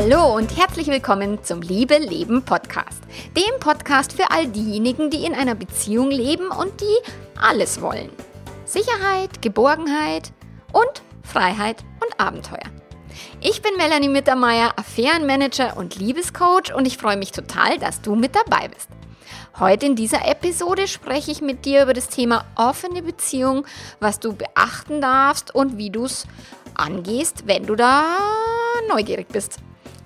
Hallo und herzlich willkommen zum Liebe Leben Podcast. Dem Podcast für all diejenigen, die in einer Beziehung leben und die alles wollen. Sicherheit, Geborgenheit und Freiheit und Abenteuer. Ich bin Melanie Mittermeier, Affärenmanager und Liebescoach und ich freue mich total, dass du mit dabei bist. Heute in dieser Episode spreche ich mit dir über das Thema offene Beziehung, was du beachten darfst und wie du es angehst, wenn du da neugierig bist.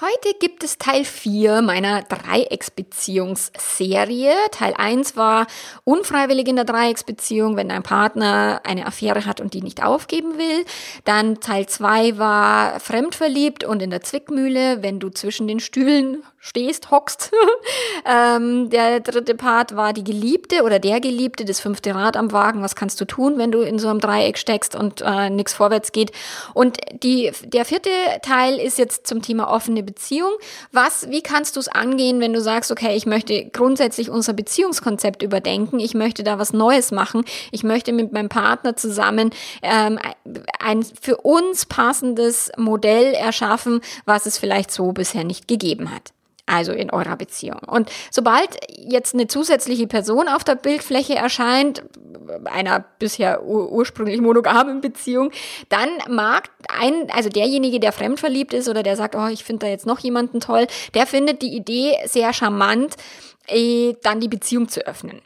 Heute gibt es Teil 4 meiner Dreiecksbeziehungsserie. Teil 1 war unfreiwillig in der Dreiecksbeziehung, wenn dein Partner eine Affäre hat und die nicht aufgeben will. Dann Teil 2 war fremdverliebt und in der Zwickmühle, wenn du zwischen den Stühlen stehst, hockst. ähm, der dritte Part war die Geliebte oder der Geliebte, das fünfte Rad am Wagen. Was kannst du tun, wenn du in so einem Dreieck steckst und äh, nichts vorwärts geht? Und die, der vierte Teil ist jetzt zum Thema offene Beziehung. Was, wie kannst du es angehen, wenn du sagst, okay, ich möchte grundsätzlich unser Beziehungskonzept überdenken, ich möchte da was Neues machen, ich möchte mit meinem Partner zusammen ähm, ein für uns passendes Modell erschaffen, was es vielleicht so bisher nicht gegeben hat also in eurer Beziehung. Und sobald jetzt eine zusätzliche Person auf der Bildfläche erscheint, einer bisher ur ursprünglich monogamen Beziehung, dann mag ein, also derjenige, der fremdverliebt ist oder der sagt, oh, ich finde da jetzt noch jemanden toll, der findet die Idee sehr charmant, eh, dann die Beziehung zu öffnen.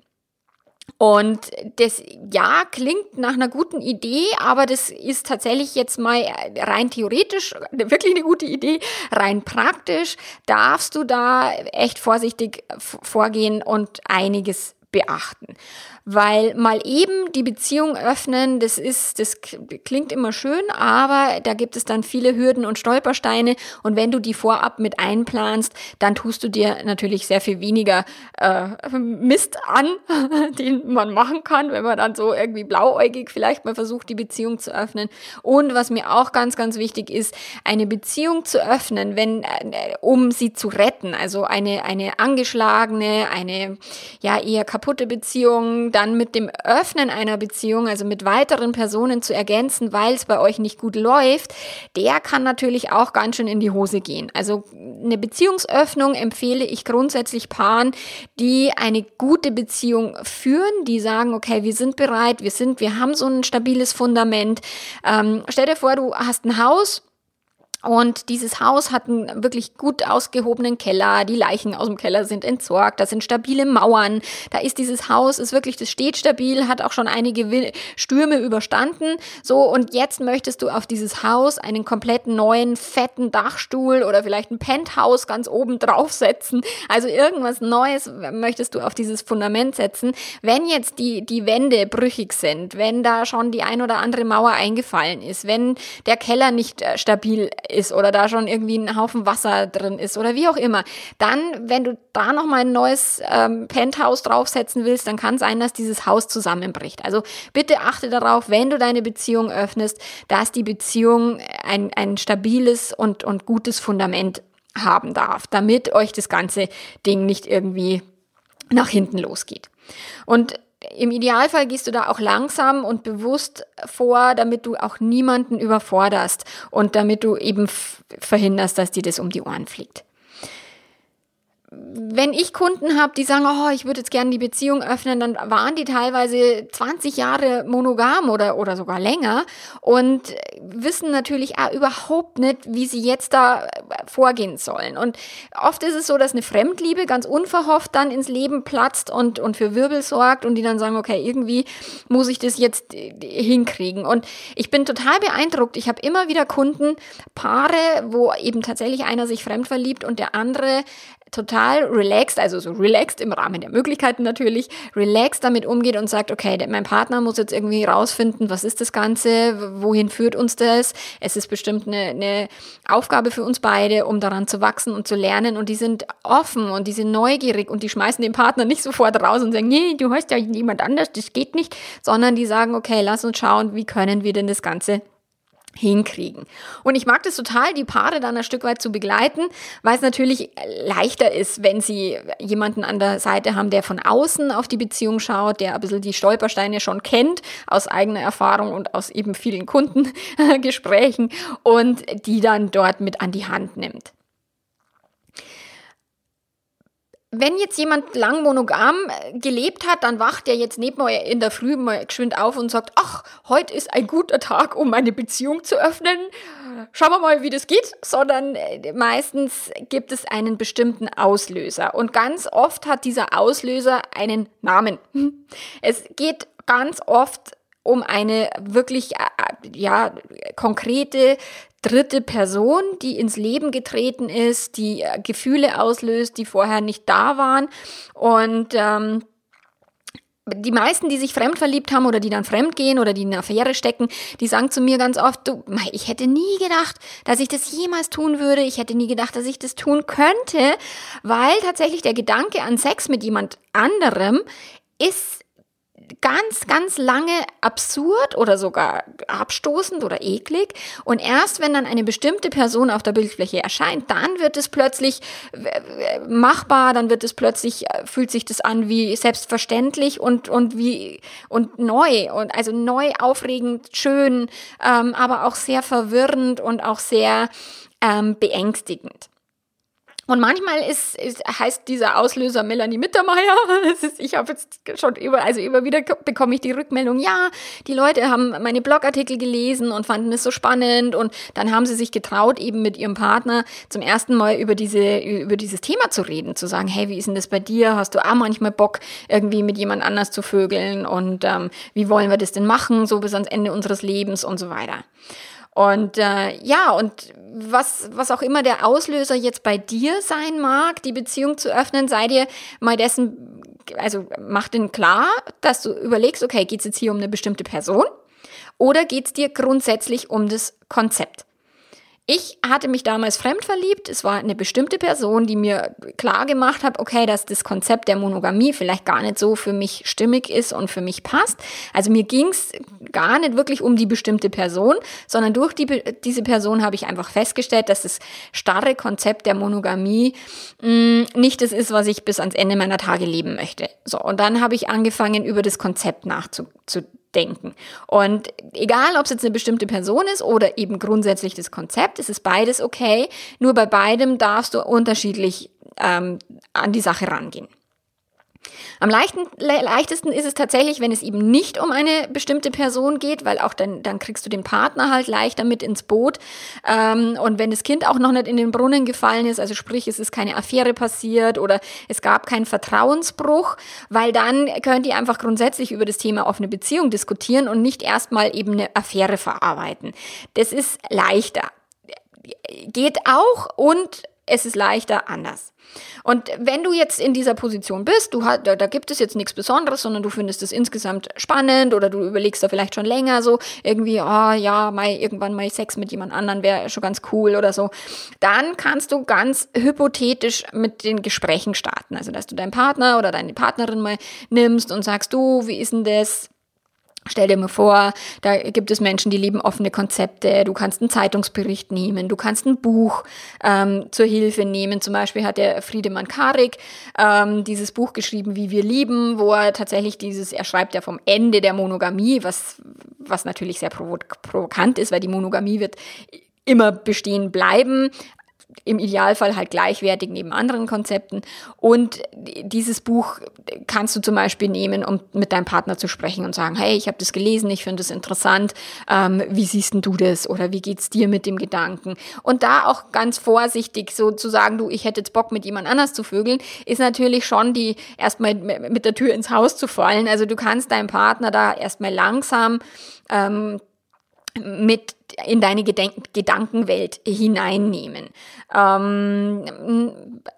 Und das, ja, klingt nach einer guten Idee, aber das ist tatsächlich jetzt mal rein theoretisch wirklich eine gute Idee. Rein praktisch darfst du da echt vorsichtig vorgehen und einiges beachten. Weil mal eben die Beziehung öffnen, das ist, das klingt immer schön, aber da gibt es dann viele Hürden und Stolpersteine. Und wenn du die vorab mit einplanst, dann tust du dir natürlich sehr viel weniger äh, Mist an, den man machen kann, wenn man dann so irgendwie blauäugig vielleicht mal versucht, die Beziehung zu öffnen. Und was mir auch ganz, ganz wichtig ist, eine Beziehung zu öffnen, wenn, äh, um sie zu retten. Also eine, eine angeschlagene, eine ja eher kaputte Beziehung, dann mit dem Öffnen einer Beziehung, also mit weiteren Personen zu ergänzen, weil es bei euch nicht gut läuft, der kann natürlich auch ganz schön in die Hose gehen. Also eine Beziehungsöffnung empfehle ich grundsätzlich Paaren, die eine gute Beziehung führen, die sagen, okay, wir sind bereit, wir sind, wir haben so ein stabiles Fundament. Ähm, stell dir vor, du hast ein Haus, und dieses Haus hat einen wirklich gut ausgehobenen Keller. Die Leichen aus dem Keller sind entsorgt. Da sind stabile Mauern. Da ist dieses Haus, ist wirklich, das steht stabil, hat auch schon einige Stürme überstanden. So, und jetzt möchtest du auf dieses Haus einen komplett neuen, fetten Dachstuhl oder vielleicht ein Penthouse ganz oben draufsetzen. Also irgendwas Neues möchtest du auf dieses Fundament setzen. Wenn jetzt die, die Wände brüchig sind, wenn da schon die ein oder andere Mauer eingefallen ist, wenn der Keller nicht äh, stabil ist oder da schon irgendwie ein Haufen Wasser drin ist oder wie auch immer, dann, wenn du da nochmal ein neues ähm, Penthouse draufsetzen willst, dann kann sein, dass dieses Haus zusammenbricht. Also bitte achte darauf, wenn du deine Beziehung öffnest, dass die Beziehung ein, ein stabiles und, und gutes Fundament haben darf, damit euch das ganze Ding nicht irgendwie nach hinten losgeht. Und im Idealfall gehst du da auch langsam und bewusst vor, damit du auch niemanden überforderst und damit du eben verhinderst, dass dir das um die Ohren fliegt wenn ich Kunden habe, die sagen, oh, ich würde jetzt gerne die Beziehung öffnen, dann waren die teilweise 20 Jahre monogam oder, oder sogar länger und wissen natürlich auch überhaupt nicht, wie sie jetzt da vorgehen sollen. Und oft ist es so, dass eine Fremdliebe ganz unverhofft dann ins Leben platzt und, und für Wirbel sorgt und die dann sagen, okay, irgendwie muss ich das jetzt hinkriegen. Und ich bin total beeindruckt. Ich habe immer wieder Kunden, Paare, wo eben tatsächlich einer sich fremd verliebt und der andere total relaxed, also so relaxed im Rahmen der Möglichkeiten natürlich, relaxed damit umgeht und sagt, okay, mein Partner muss jetzt irgendwie rausfinden, was ist das Ganze, wohin führt uns das? Es ist bestimmt eine, eine Aufgabe für uns beide, um daran zu wachsen und zu lernen und die sind offen und die sind neugierig und die schmeißen den Partner nicht sofort raus und sagen, nee, du hast ja jemand anders, das geht nicht, sondern die sagen, okay, lass uns schauen, wie können wir denn das Ganze hinkriegen. Und ich mag das total, die Paare dann ein Stück weit zu begleiten, weil es natürlich leichter ist, wenn sie jemanden an der Seite haben, der von außen auf die Beziehung schaut, der ein bisschen die Stolpersteine schon kennt, aus eigener Erfahrung und aus eben vielen Kundengesprächen und die dann dort mit an die Hand nimmt wenn jetzt jemand lang monogam äh, gelebt hat, dann wacht er jetzt neben euch in der Früh mal geschwind auf und sagt, ach, heute ist ein guter Tag, um meine Beziehung zu öffnen. Schauen wir mal, wie das geht. Sondern äh, meistens gibt es einen bestimmten Auslöser. Und ganz oft hat dieser Auslöser einen Namen. Es geht ganz oft um eine wirklich äh, ja konkrete dritte Person, die ins Leben getreten ist, die äh, Gefühle auslöst, die vorher nicht da waren. Und ähm, die meisten, die sich fremd verliebt haben oder die dann fremd gehen oder die in eine Affäre stecken, die sagen zu mir ganz oft, du, ich hätte nie gedacht, dass ich das jemals tun würde. Ich hätte nie gedacht, dass ich das tun könnte, weil tatsächlich der Gedanke an Sex mit jemand anderem ist ganz, ganz lange absurd oder sogar abstoßend oder eklig. Und erst wenn dann eine bestimmte Person auf der Bildfläche erscheint, dann wird es plötzlich machbar, dann wird es plötzlich, äh, fühlt sich das an wie selbstverständlich und, und wie, und neu und also neu, aufregend, schön, ähm, aber auch sehr verwirrend und auch sehr ähm, beängstigend. Und manchmal ist, ist, heißt dieser Auslöser Melanie Mittermeier. ich habe jetzt schon über, also immer wieder bekomme ich die Rückmeldung, ja, die Leute haben meine Blogartikel gelesen und fanden es so spannend und dann haben sie sich getraut, eben mit ihrem Partner zum ersten Mal über diese, über dieses Thema zu reden, zu sagen, hey, wie ist denn das bei dir? Hast du auch manchmal Bock, irgendwie mit jemand anders zu vögeln? Und ähm, wie wollen wir das denn machen, so bis ans Ende unseres Lebens und so weiter. Und äh, ja, und was, was auch immer der Auslöser jetzt bei dir sein mag, die Beziehung zu öffnen, sei dir mal dessen, also mach den klar, dass du überlegst, okay, geht es jetzt hier um eine bestimmte Person oder geht es dir grundsätzlich um das Konzept? Ich hatte mich damals fremd verliebt. Es war eine bestimmte Person, die mir klar gemacht hat, okay, dass das Konzept der Monogamie vielleicht gar nicht so für mich stimmig ist und für mich passt. Also mir ging es gar nicht wirklich um die bestimmte Person, sondern durch die, diese Person habe ich einfach festgestellt, dass das starre Konzept der Monogamie mh, mm, nicht das ist, was ich bis ans Ende meiner Tage leben möchte. So, und dann habe ich angefangen, über das Konzept nachzudenken denken. Und egal, ob es jetzt eine bestimmte Person ist oder eben grundsätzlich das Konzept, es ist beides okay. Nur bei beidem darfst du unterschiedlich ähm, an die Sache rangehen. Am leichten, le leichtesten ist es tatsächlich, wenn es eben nicht um eine bestimmte Person geht, weil auch dann, dann kriegst du den Partner halt leichter mit ins Boot. Ähm, und wenn das Kind auch noch nicht in den Brunnen gefallen ist, also sprich, es ist keine Affäre passiert oder es gab keinen Vertrauensbruch, weil dann könnt ihr einfach grundsätzlich über das Thema offene Beziehung diskutieren und nicht erstmal eben eine Affäre verarbeiten. Das ist leichter. Geht auch und es ist leichter anders. Und wenn du jetzt in dieser Position bist, du hast, da, da gibt es jetzt nichts Besonderes, sondern du findest es insgesamt spannend oder du überlegst da vielleicht schon länger so irgendwie, oh ja, mal irgendwann mal Sex mit jemand anderen wäre schon ganz cool oder so, dann kannst du ganz hypothetisch mit den Gesprächen starten. Also, dass du deinen Partner oder deine Partnerin mal nimmst und sagst, du, wie ist denn das? Stell dir mal vor, da gibt es Menschen, die lieben offene Konzepte. Du kannst einen Zeitungsbericht nehmen, du kannst ein Buch ähm, zur Hilfe nehmen. Zum Beispiel hat der Friedemann Karik ähm, dieses Buch geschrieben, Wie wir lieben, wo er tatsächlich dieses, er schreibt ja vom Ende der Monogamie, was, was natürlich sehr provokant ist, weil die Monogamie wird immer bestehen bleiben, im Idealfall halt gleichwertig neben anderen Konzepten. Und dieses Buch kannst du zum Beispiel nehmen, um mit deinem Partner zu sprechen und sagen, hey, ich habe das gelesen, ich finde das interessant, ähm, wie siehst du das oder wie geht's dir mit dem Gedanken? Und da auch ganz vorsichtig so zu sagen, du, ich hätte jetzt Bock mit jemand anders zu vögeln, ist natürlich schon die erstmal mit der Tür ins Haus zu fallen. Also du kannst deinem Partner da erstmal langsam ähm, mit in deine Gedenk Gedankenwelt hineinnehmen. Ähm,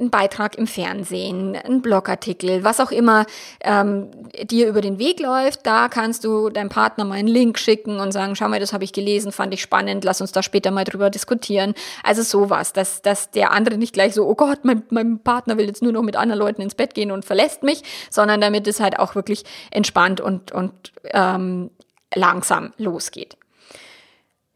ein Beitrag im Fernsehen, ein Blogartikel, was auch immer ähm, dir über den Weg läuft, da kannst du deinem Partner mal einen Link schicken und sagen, schau mal, das habe ich gelesen, fand ich spannend, lass uns da später mal drüber diskutieren. Also sowas, dass, dass der andere nicht gleich so, oh Gott, mein, mein Partner will jetzt nur noch mit anderen Leuten ins Bett gehen und verlässt mich, sondern damit es halt auch wirklich entspannt und, und ähm, langsam losgeht.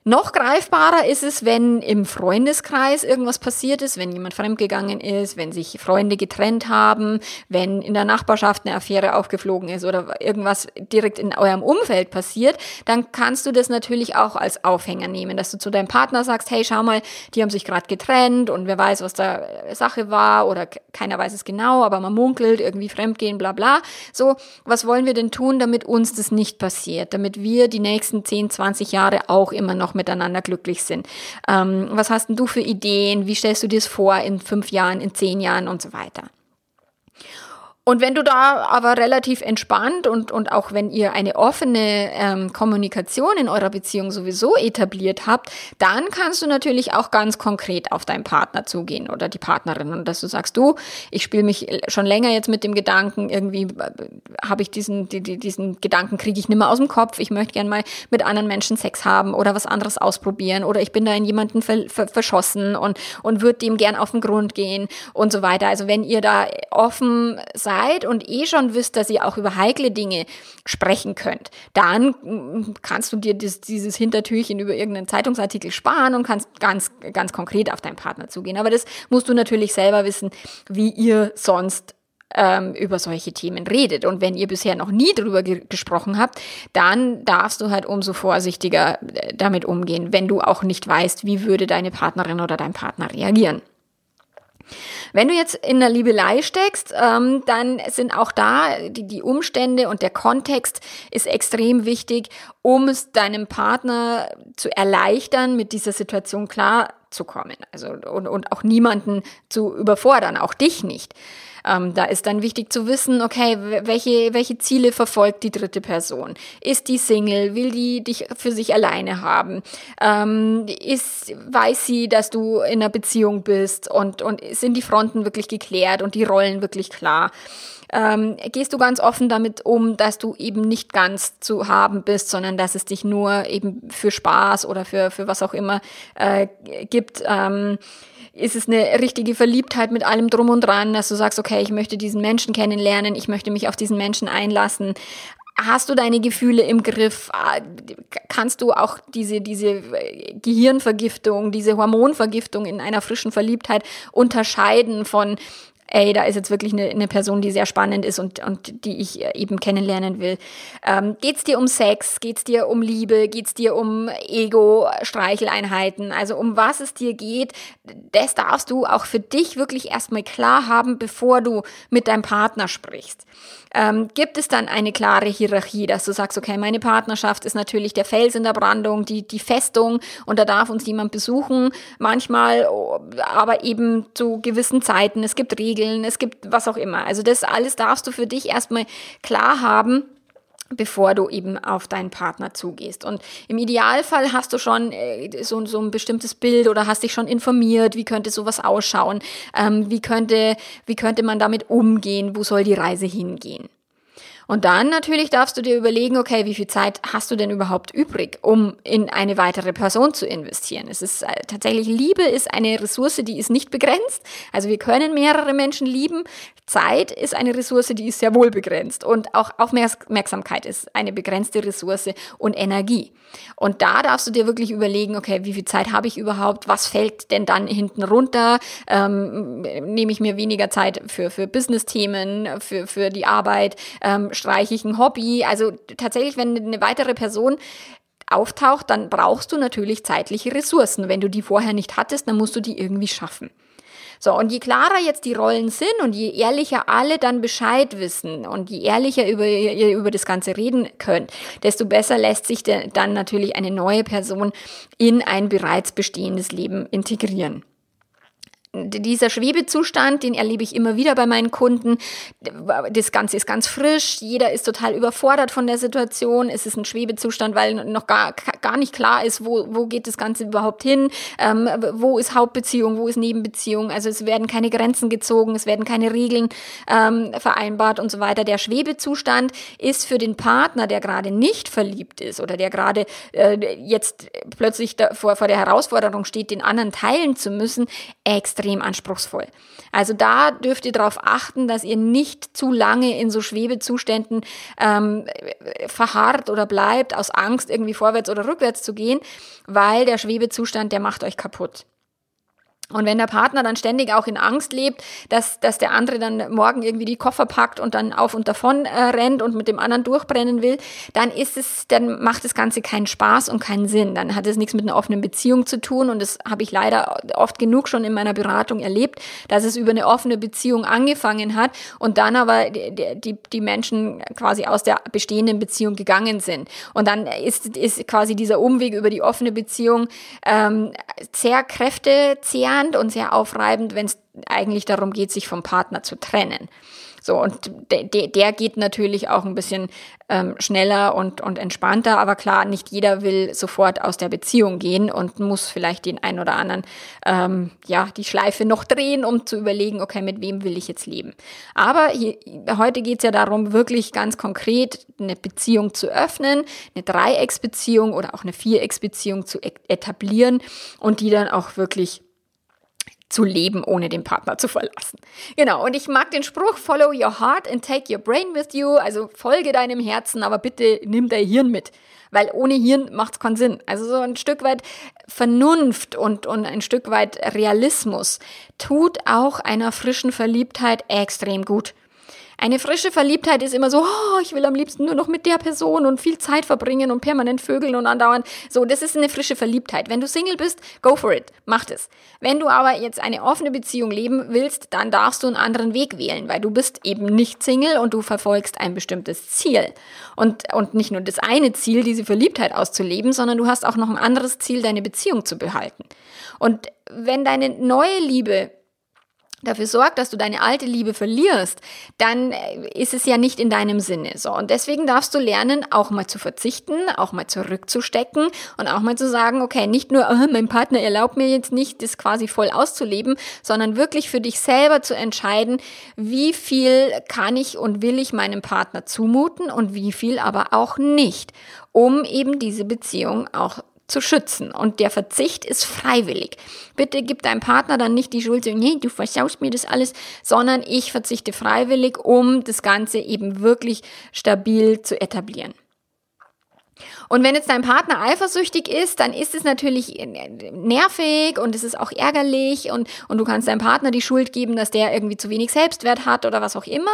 Noch greifbarer ist es, wenn im Freundeskreis irgendwas passiert ist, wenn jemand fremdgegangen ist, wenn sich Freunde getrennt haben, wenn in der Nachbarschaft eine Affäre aufgeflogen ist oder irgendwas direkt in eurem Umfeld passiert, dann kannst du das natürlich auch als Aufhänger nehmen, dass du zu deinem Partner sagst, hey, schau mal, die haben sich gerade getrennt und wer weiß, was da Sache war oder keiner weiß es genau, aber man munkelt, irgendwie fremdgehen, bla bla. So, was wollen wir denn tun, damit uns das nicht passiert, damit wir die nächsten 10, 20 Jahre auch immer noch miteinander glücklich sind. Ähm, was hast denn du für Ideen? Wie stellst du dir das vor in fünf Jahren, in zehn Jahren und so weiter? Und wenn du da aber relativ entspannt und, und auch wenn ihr eine offene ähm, Kommunikation in eurer Beziehung sowieso etabliert habt, dann kannst du natürlich auch ganz konkret auf deinen Partner zugehen oder die Partnerin und dass du sagst, du, ich spiele mich schon länger jetzt mit dem Gedanken, irgendwie äh, habe ich diesen, die, diesen Gedanken kriege ich nicht mehr aus dem Kopf, ich möchte gern mal mit anderen Menschen Sex haben oder was anderes ausprobieren oder ich bin da in jemanden ver, ver, verschossen und, und würde dem gern auf den Grund gehen und so weiter. Also wenn ihr da offen seid, seid und eh schon wisst, dass ihr auch über heikle Dinge sprechen könnt, dann mm, kannst du dir das, dieses Hintertürchen über irgendeinen Zeitungsartikel sparen und kannst ganz, ganz konkret auf deinen Partner zugehen. Aber das musst du natürlich selber wissen, wie ihr sonst ähm, über solche Themen redet. Und wenn ihr bisher noch nie darüber ge gesprochen habt, dann darfst du halt umso vorsichtiger äh, damit umgehen, wenn du auch nicht weißt, wie würde deine Partnerin oder dein Partner reagieren. Wenn du jetzt in der Liebelei steckst, ähm, dann sind auch da die, die Umstände und der Kontext ist extrem wichtig, um es deinem Partner zu erleichtern, mit dieser Situation klarzukommen. Also und, und auch niemanden zu überfordern, auch dich nicht. Ähm, da ist dann wichtig zu wissen, okay, welche, welche Ziele verfolgt die dritte Person? Ist die Single? Will die dich für sich alleine haben? Ähm, ist, weiß sie, dass du in einer Beziehung bist und, und sind die Fronten wirklich geklärt und die Rollen wirklich klar? ähm, gehst du ganz offen damit um, dass du eben nicht ganz zu haben bist, sondern dass es dich nur eben für Spaß oder für, für was auch immer äh, gibt. Ähm, ist es eine richtige Verliebtheit mit allem drum und dran, dass du sagst, okay, ich möchte diesen Menschen kennenlernen, ich möchte mich auf diesen Menschen einlassen. Hast du deine Gefühle im Griff? Ah, kannst du auch diese, diese Gehirnvergiftung, diese Hormonvergiftung in einer frischen Verliebtheit unterscheiden von ey, da ist jetzt wirklich eine, eine Person, die sehr spannend ist und, und die ich äh, eben kennenlernen will. Ähm, geht's dir um Sex? Geht's dir um Liebe? Geht's dir um Ego-Streicheleinheiten? Also um was es dir geht, das darfst du auch für dich wirklich erstmal klar haben, bevor du mit deinem Partner sprichst ähm, gibt es dann eine klare Hierarchie, dass du sagst, okay, meine Partnerschaft ist natürlich der Fels in der Brandung, die, die Festung und da darf uns niemand besuchen, manchmal, aber eben zu gewissen Zeiten. Es gibt Regeln, es gibt was auch immer. Also das alles darfst du für dich erstmal klar haben bevor du eben auf deinen Partner zugehst. Und im Idealfall hast du schon äh, so, so ein bestimmtes Bild oder hast dich schon informiert, wie könnte sowas ausschauen, ähm, wie, könnte, wie könnte man damit umgehen, wo soll die Reise hingehen. Und dann natürlich darfst du dir überlegen, okay, wie viel Zeit hast du denn überhaupt übrig, um in eine weitere Person zu investieren? Es ist äh, tatsächlich, Liebe ist eine Ressource, die ist nicht begrenzt. Also wir können mehrere Menschen lieben. Zeit ist eine Ressource, die ist sehr wohl begrenzt. Und auch Aufmerksamkeit ist eine begrenzte Ressource und Energie. Und da darfst du dir wirklich überlegen, okay, wie viel Zeit habe ich überhaupt? Was fällt denn dann hinten runter? Ähm, nehme ich mir weniger Zeit für, für Business-Themen, für, für die Arbeit? Ähm, streiche ich ein Hobby. Also tatsächlich, wenn eine weitere Person auftaucht, dann brauchst du natürlich zeitliche Ressourcen. Wenn du die vorher nicht hattest, dann musst du die irgendwie schaffen. So, und je klarer jetzt die Rollen sind und je ehrlicher alle dann Bescheid wissen und je ehrlicher über, ihr über das Ganze reden könnt, desto besser lässt sich dann natürlich eine neue Person in ein bereits bestehendes Leben integrieren dieser Schwebezustand, den erlebe ich immer wieder bei meinen Kunden. Das Ganze ist ganz frisch, jeder ist total überfordert von der Situation. Es ist ein Schwebezustand, weil noch gar, gar nicht klar ist, wo, wo geht das Ganze überhaupt hin, ähm, wo ist Hauptbeziehung, wo ist Nebenbeziehung. Also es werden keine Grenzen gezogen, es werden keine Regeln ähm, vereinbart und so weiter. Der Schwebezustand ist für den Partner, der gerade nicht verliebt ist oder der gerade äh, jetzt plötzlich vor, vor der Herausforderung steht, den anderen teilen zu müssen, extrem extrem anspruchsvoll. Also da dürft ihr darauf achten, dass ihr nicht zu lange in so Schwebezuständen ähm, verharrt oder bleibt, aus Angst irgendwie vorwärts oder rückwärts zu gehen, weil der Schwebezustand, der macht euch kaputt. Und wenn der Partner dann ständig auch in Angst lebt, dass, dass der andere dann morgen irgendwie die Koffer packt und dann auf und davon äh, rennt und mit dem anderen durchbrennen will, dann ist es, dann macht das Ganze keinen Spaß und keinen Sinn. Dann hat es nichts mit einer offenen Beziehung zu tun und das habe ich leider oft genug schon in meiner Beratung erlebt, dass es über eine offene Beziehung angefangen hat und dann aber die, die, die Menschen quasi aus der bestehenden Beziehung gegangen sind. Und dann ist, ist quasi dieser Umweg über die offene Beziehung ähm, sehr kräftezehrend interessant und sehr aufreibend, wenn es eigentlich darum geht, sich vom Partner zu trennen. So, und de, der geht natürlich auch ein bisschen ähm, schneller und, und entspannter, aber klar, nicht jeder will sofort aus der Beziehung gehen und muss vielleicht den einen oder anderen, ähm, ja, die Schleife noch drehen, um zu überlegen, okay, mit wem will ich jetzt leben. Aber hier, heute geht es ja darum, wirklich ganz konkret eine Beziehung zu öffnen, eine Dreiecksbeziehung oder auch eine Vierecksbeziehung zu e-, etablieren und die dann auch wirklich zu leben, ohne den Partner zu verlassen. Genau, und ich mag den Spruch, follow your heart and take your brain with you, also folge deinem Herzen, aber bitte nimm dein Hirn mit, weil ohne Hirn macht es keinen Sinn. Also so ein Stück weit Vernunft und, und ein Stück weit Realismus tut auch einer frischen Verliebtheit extrem gut. Eine frische Verliebtheit ist immer so, oh, ich will am liebsten nur noch mit der Person und viel Zeit verbringen und permanent vögeln und andauern. So, das ist eine frische Verliebtheit. Wenn du Single bist, go for it. Mach das. Wenn du aber jetzt eine offene Beziehung leben willst, dann darfst du einen anderen Weg wählen, weil du bist eben nicht Single und du verfolgst ein bestimmtes Ziel. Und, und nicht nur das eine Ziel, diese Verliebtheit auszuleben, sondern du hast auch noch ein anderes Ziel, deine Beziehung zu behalten. Und wenn deine neue Liebe dafür sorgt, dass du deine alte Liebe verlierst, dann äh, ist es ja nicht in deinem Sinne. So. Und deswegen darfst du lernen, auch mal zu verzichten, auch mal zurückzustecken und auch mal zu sagen, okay, nicht nur, oh, mein Partner erlaubt mir jetzt nicht, das quasi voll auszuleben, sondern wirklich für dich selber zu entscheiden, wie viel kann ich und will ich meinem Partner zumuten und wie viel aber auch nicht, um eben diese Beziehung auch zu schützen. Und der Verzicht ist freiwillig. Bitte gib deinem Partner dann nicht die Schuld, so, nee, du versaust mir das alles, sondern ich verzichte freiwillig, um das Ganze eben wirklich stabil zu etablieren. Und wenn jetzt dein Partner eifersüchtig ist, dann ist es natürlich nervig und es ist auch ärgerlich und, und du kannst deinem Partner die Schuld geben, dass der irgendwie zu wenig Selbstwert hat oder was auch immer.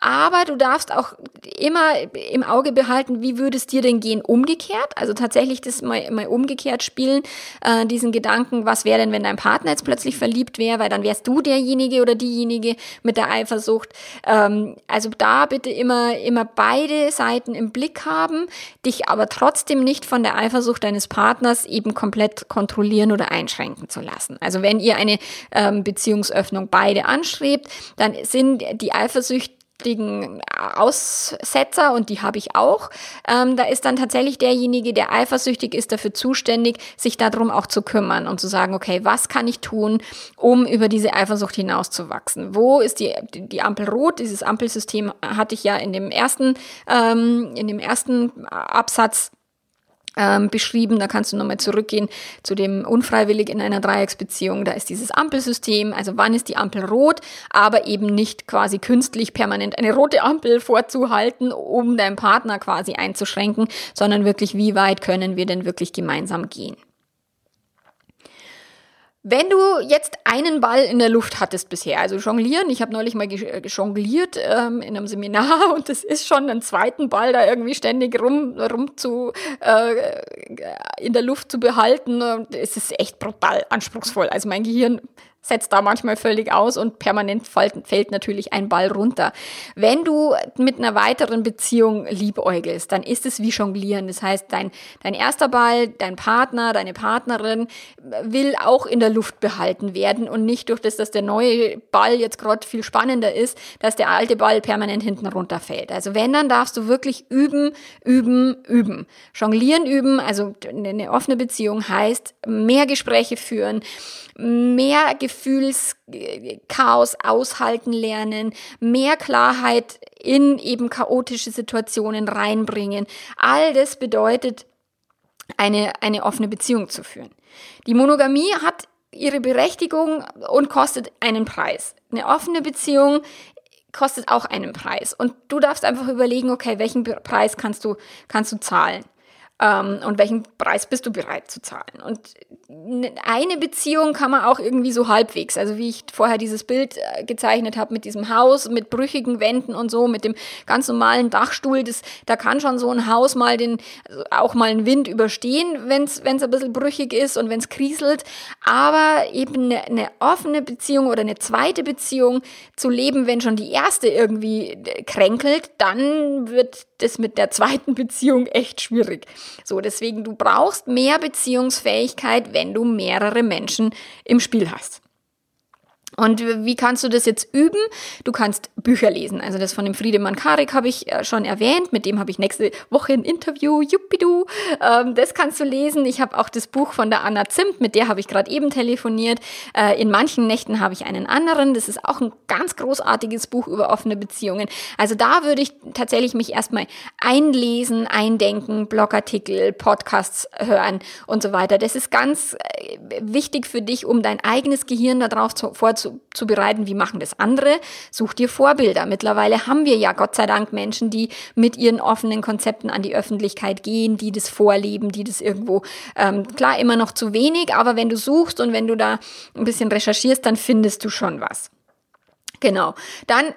Aber du darfst auch immer im Auge behalten, wie würde es dir denn gehen umgekehrt? Also tatsächlich das mal, mal umgekehrt spielen, äh, diesen Gedanken, was wäre denn, wenn dein Partner jetzt plötzlich verliebt wäre, weil dann wärst du derjenige oder diejenige mit der Eifersucht. Ähm, also da bitte immer, immer beide Seiten im Blick haben, dich aber trotzdem trotzdem nicht von der Eifersucht deines Partners eben komplett kontrollieren oder einschränken zu lassen. Also wenn ihr eine ähm, Beziehungsöffnung beide anstrebt, dann sind die Eifersucht Aussetzer und die habe ich auch. Ähm, da ist dann tatsächlich derjenige, der eifersüchtig ist, dafür zuständig, sich darum auch zu kümmern und zu sagen, okay, was kann ich tun, um über diese Eifersucht hinauszuwachsen? Wo ist die, die Ampel rot? Dieses Ampelsystem hatte ich ja in dem ersten, ähm, in dem ersten Absatz ähm, beschrieben. Da kannst du nochmal zurückgehen zu dem unfreiwillig in einer Dreiecksbeziehung. Da ist dieses Ampelsystem, also wann ist die Ampel rot, aber eben nicht quasi künstlich permanent eine rote Ampel vorzuhalten, um deinen Partner quasi einzuschränken, sondern wirklich, wie weit können wir denn wirklich gemeinsam gehen. Wenn du jetzt einen Ball in der Luft hattest bisher, also jonglieren, ich habe neulich mal äh, jongliert ähm, in einem Seminar und es ist schon einen zweiten Ball da irgendwie ständig rum, rum zu, äh, in der Luft zu behalten. Und es ist echt brutal anspruchsvoll. Also mein Gehirn setzt da manchmal völlig aus und permanent fällt, natürlich ein Ball runter. Wenn du mit einer weiteren Beziehung liebäugelst, dann ist es wie Jonglieren. Das heißt, dein, dein erster Ball, dein Partner, deine Partnerin will auch in der Luft behalten werden und nicht durch das, dass der neue Ball jetzt gerade viel spannender ist, dass der alte Ball permanent hinten runterfällt. Also wenn, dann darfst du wirklich üben, üben, üben. Jonglieren üben, also eine offene Beziehung heißt mehr Gespräche führen, mehr Gefühlschaos aushalten lernen, mehr Klarheit in eben chaotische Situationen reinbringen. All das bedeutet, eine, eine offene Beziehung zu führen. Die Monogamie hat ihre Berechtigung und kostet einen Preis. Eine offene Beziehung kostet auch einen Preis. Und du darfst einfach überlegen, okay, welchen Preis kannst du, kannst du zahlen? Ähm, und welchen Preis bist du bereit zu zahlen? Und eine Beziehung kann man auch irgendwie so halbwegs, also wie ich vorher dieses Bild äh, gezeichnet habe mit diesem Haus, mit brüchigen Wänden und so, mit dem ganz normalen Dachstuhl, das, da kann schon so ein Haus mal den, also auch mal einen Wind überstehen, wenn es ein bisschen brüchig ist und wenn es kriselt. Aber eben eine, eine offene Beziehung oder eine zweite Beziehung zu leben, wenn schon die erste irgendwie äh, kränkelt, dann wird das mit der zweiten Beziehung echt schwierig. So, deswegen, du brauchst mehr Beziehungsfähigkeit, wenn du mehrere Menschen im Spiel hast. Und wie kannst du das jetzt üben? Du kannst Bücher lesen. Also das von dem Friedemann Karik habe ich äh, schon erwähnt. Mit dem habe ich nächste Woche ein Interview. Juppidu. Ähm, das kannst du lesen. Ich habe auch das Buch von der Anna Zimt, mit der habe ich gerade eben telefoniert. Äh, in manchen Nächten habe ich einen anderen. Das ist auch ein ganz großartiges Buch über offene Beziehungen. Also da würde ich tatsächlich mich erstmal einlesen, eindenken, Blogartikel, Podcasts hören und so weiter. Das ist ganz äh, wichtig für dich, um dein eigenes Gehirn darauf zu, zuzubereiten, wie machen das andere. Such dir Vorbilder. Mittlerweile haben wir ja Gott sei Dank Menschen, die mit ihren offenen Konzepten an die Öffentlichkeit gehen, die das vorleben, die das irgendwo, ähm, klar, immer noch zu wenig, aber wenn du suchst und wenn du da ein bisschen recherchierst, dann findest du schon was. Genau. Dann,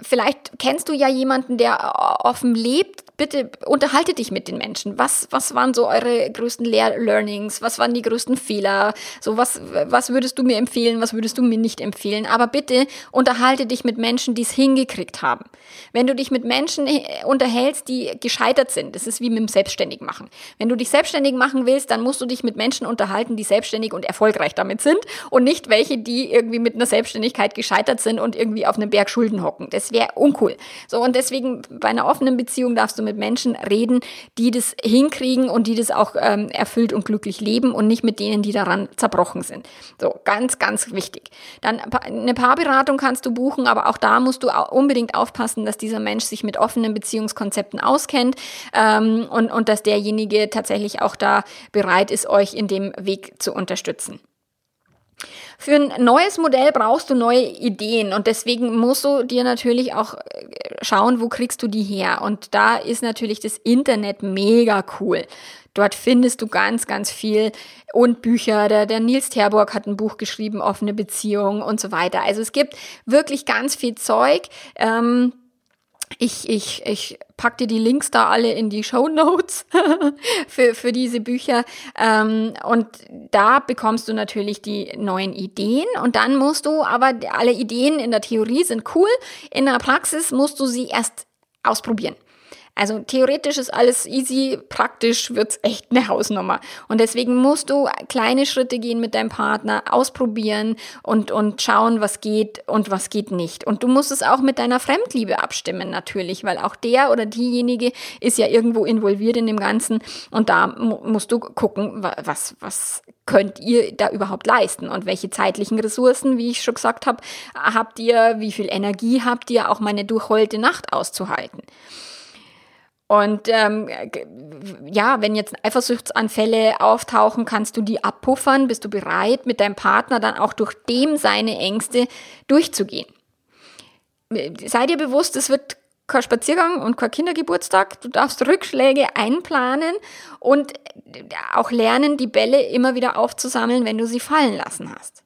vielleicht kennst du ja jemanden, der offen lebt, bitte unterhalte dich mit den Menschen. Was, was waren so eure größten Lehr Learnings? Was waren die größten Fehler? So was, was würdest du mir empfehlen? Was würdest du mir nicht empfehlen? Aber bitte unterhalte dich mit Menschen, die es hingekriegt haben. Wenn du dich mit Menschen äh, unterhältst, die gescheitert sind, das ist wie mit dem Selbstständig machen. Wenn du dich selbstständig machen willst, dann musst du dich mit Menschen unterhalten, die selbstständig und erfolgreich damit sind und nicht welche, die irgendwie mit einer Selbstständigkeit gescheitert sind und irgendwie auf einem Berg Schulden hocken. Das wäre uncool. So und deswegen bei einer offenen Beziehung darfst du mit Menschen reden, die das hinkriegen und die das auch ähm, erfüllt und glücklich leben und nicht mit denen, die daran zerbrochen sind. So, ganz, ganz wichtig. Dann eine Paarberatung kannst du buchen, aber auch da musst du unbedingt aufpassen, dass dieser Mensch sich mit offenen Beziehungskonzepten auskennt ähm, und, und dass derjenige tatsächlich auch da bereit ist, euch in dem Weg zu unterstützen. Für ein neues Modell brauchst du neue Ideen und deswegen musst du dir natürlich auch äh, schauen, wo kriegst du die her. Und da ist natürlich das Internet mega cool. Dort findest du ganz, ganz viel und Bücher. Der, der Nils Terborg hat ein Buch geschrieben, offene Beziehungen und so weiter. Also es gibt wirklich ganz viel Zeug. Ähm, ich, ich, ich pack dir die Links da alle in die Show Notes für, für diese Bücher. Ähm, und da bekommst du natürlich die neuen Ideen. Und dann musst du, aber alle Ideen in der Theorie sind cool. In der Praxis musst du sie erst ausprobieren. Also theoretisch ist alles easy, praktisch wird's echt eine Hausnummer. Und deswegen musst du kleine Schritte gehen mit deinem Partner, ausprobieren und, und schauen, was geht und was geht nicht. Und du musst es auch mit deiner Fremdliebe abstimmen natürlich, weil auch der oder diejenige ist ja irgendwo involviert in dem Ganzen. Und da musst du gucken, was, was könnt ihr da überhaupt leisten und welche zeitlichen Ressourcen, wie ich schon gesagt habe, habt ihr, wie viel Energie habt ihr, auch meine durchheulte Nacht auszuhalten. Und ähm, ja, wenn jetzt Eifersuchtsanfälle auftauchen, kannst du die abpuffern. Bist du bereit, mit deinem Partner dann auch durch dem seine Ängste durchzugehen? Sei dir bewusst, es wird kein Spaziergang und kein Kindergeburtstag. Du darfst Rückschläge einplanen und auch lernen, die Bälle immer wieder aufzusammeln, wenn du sie fallen lassen hast.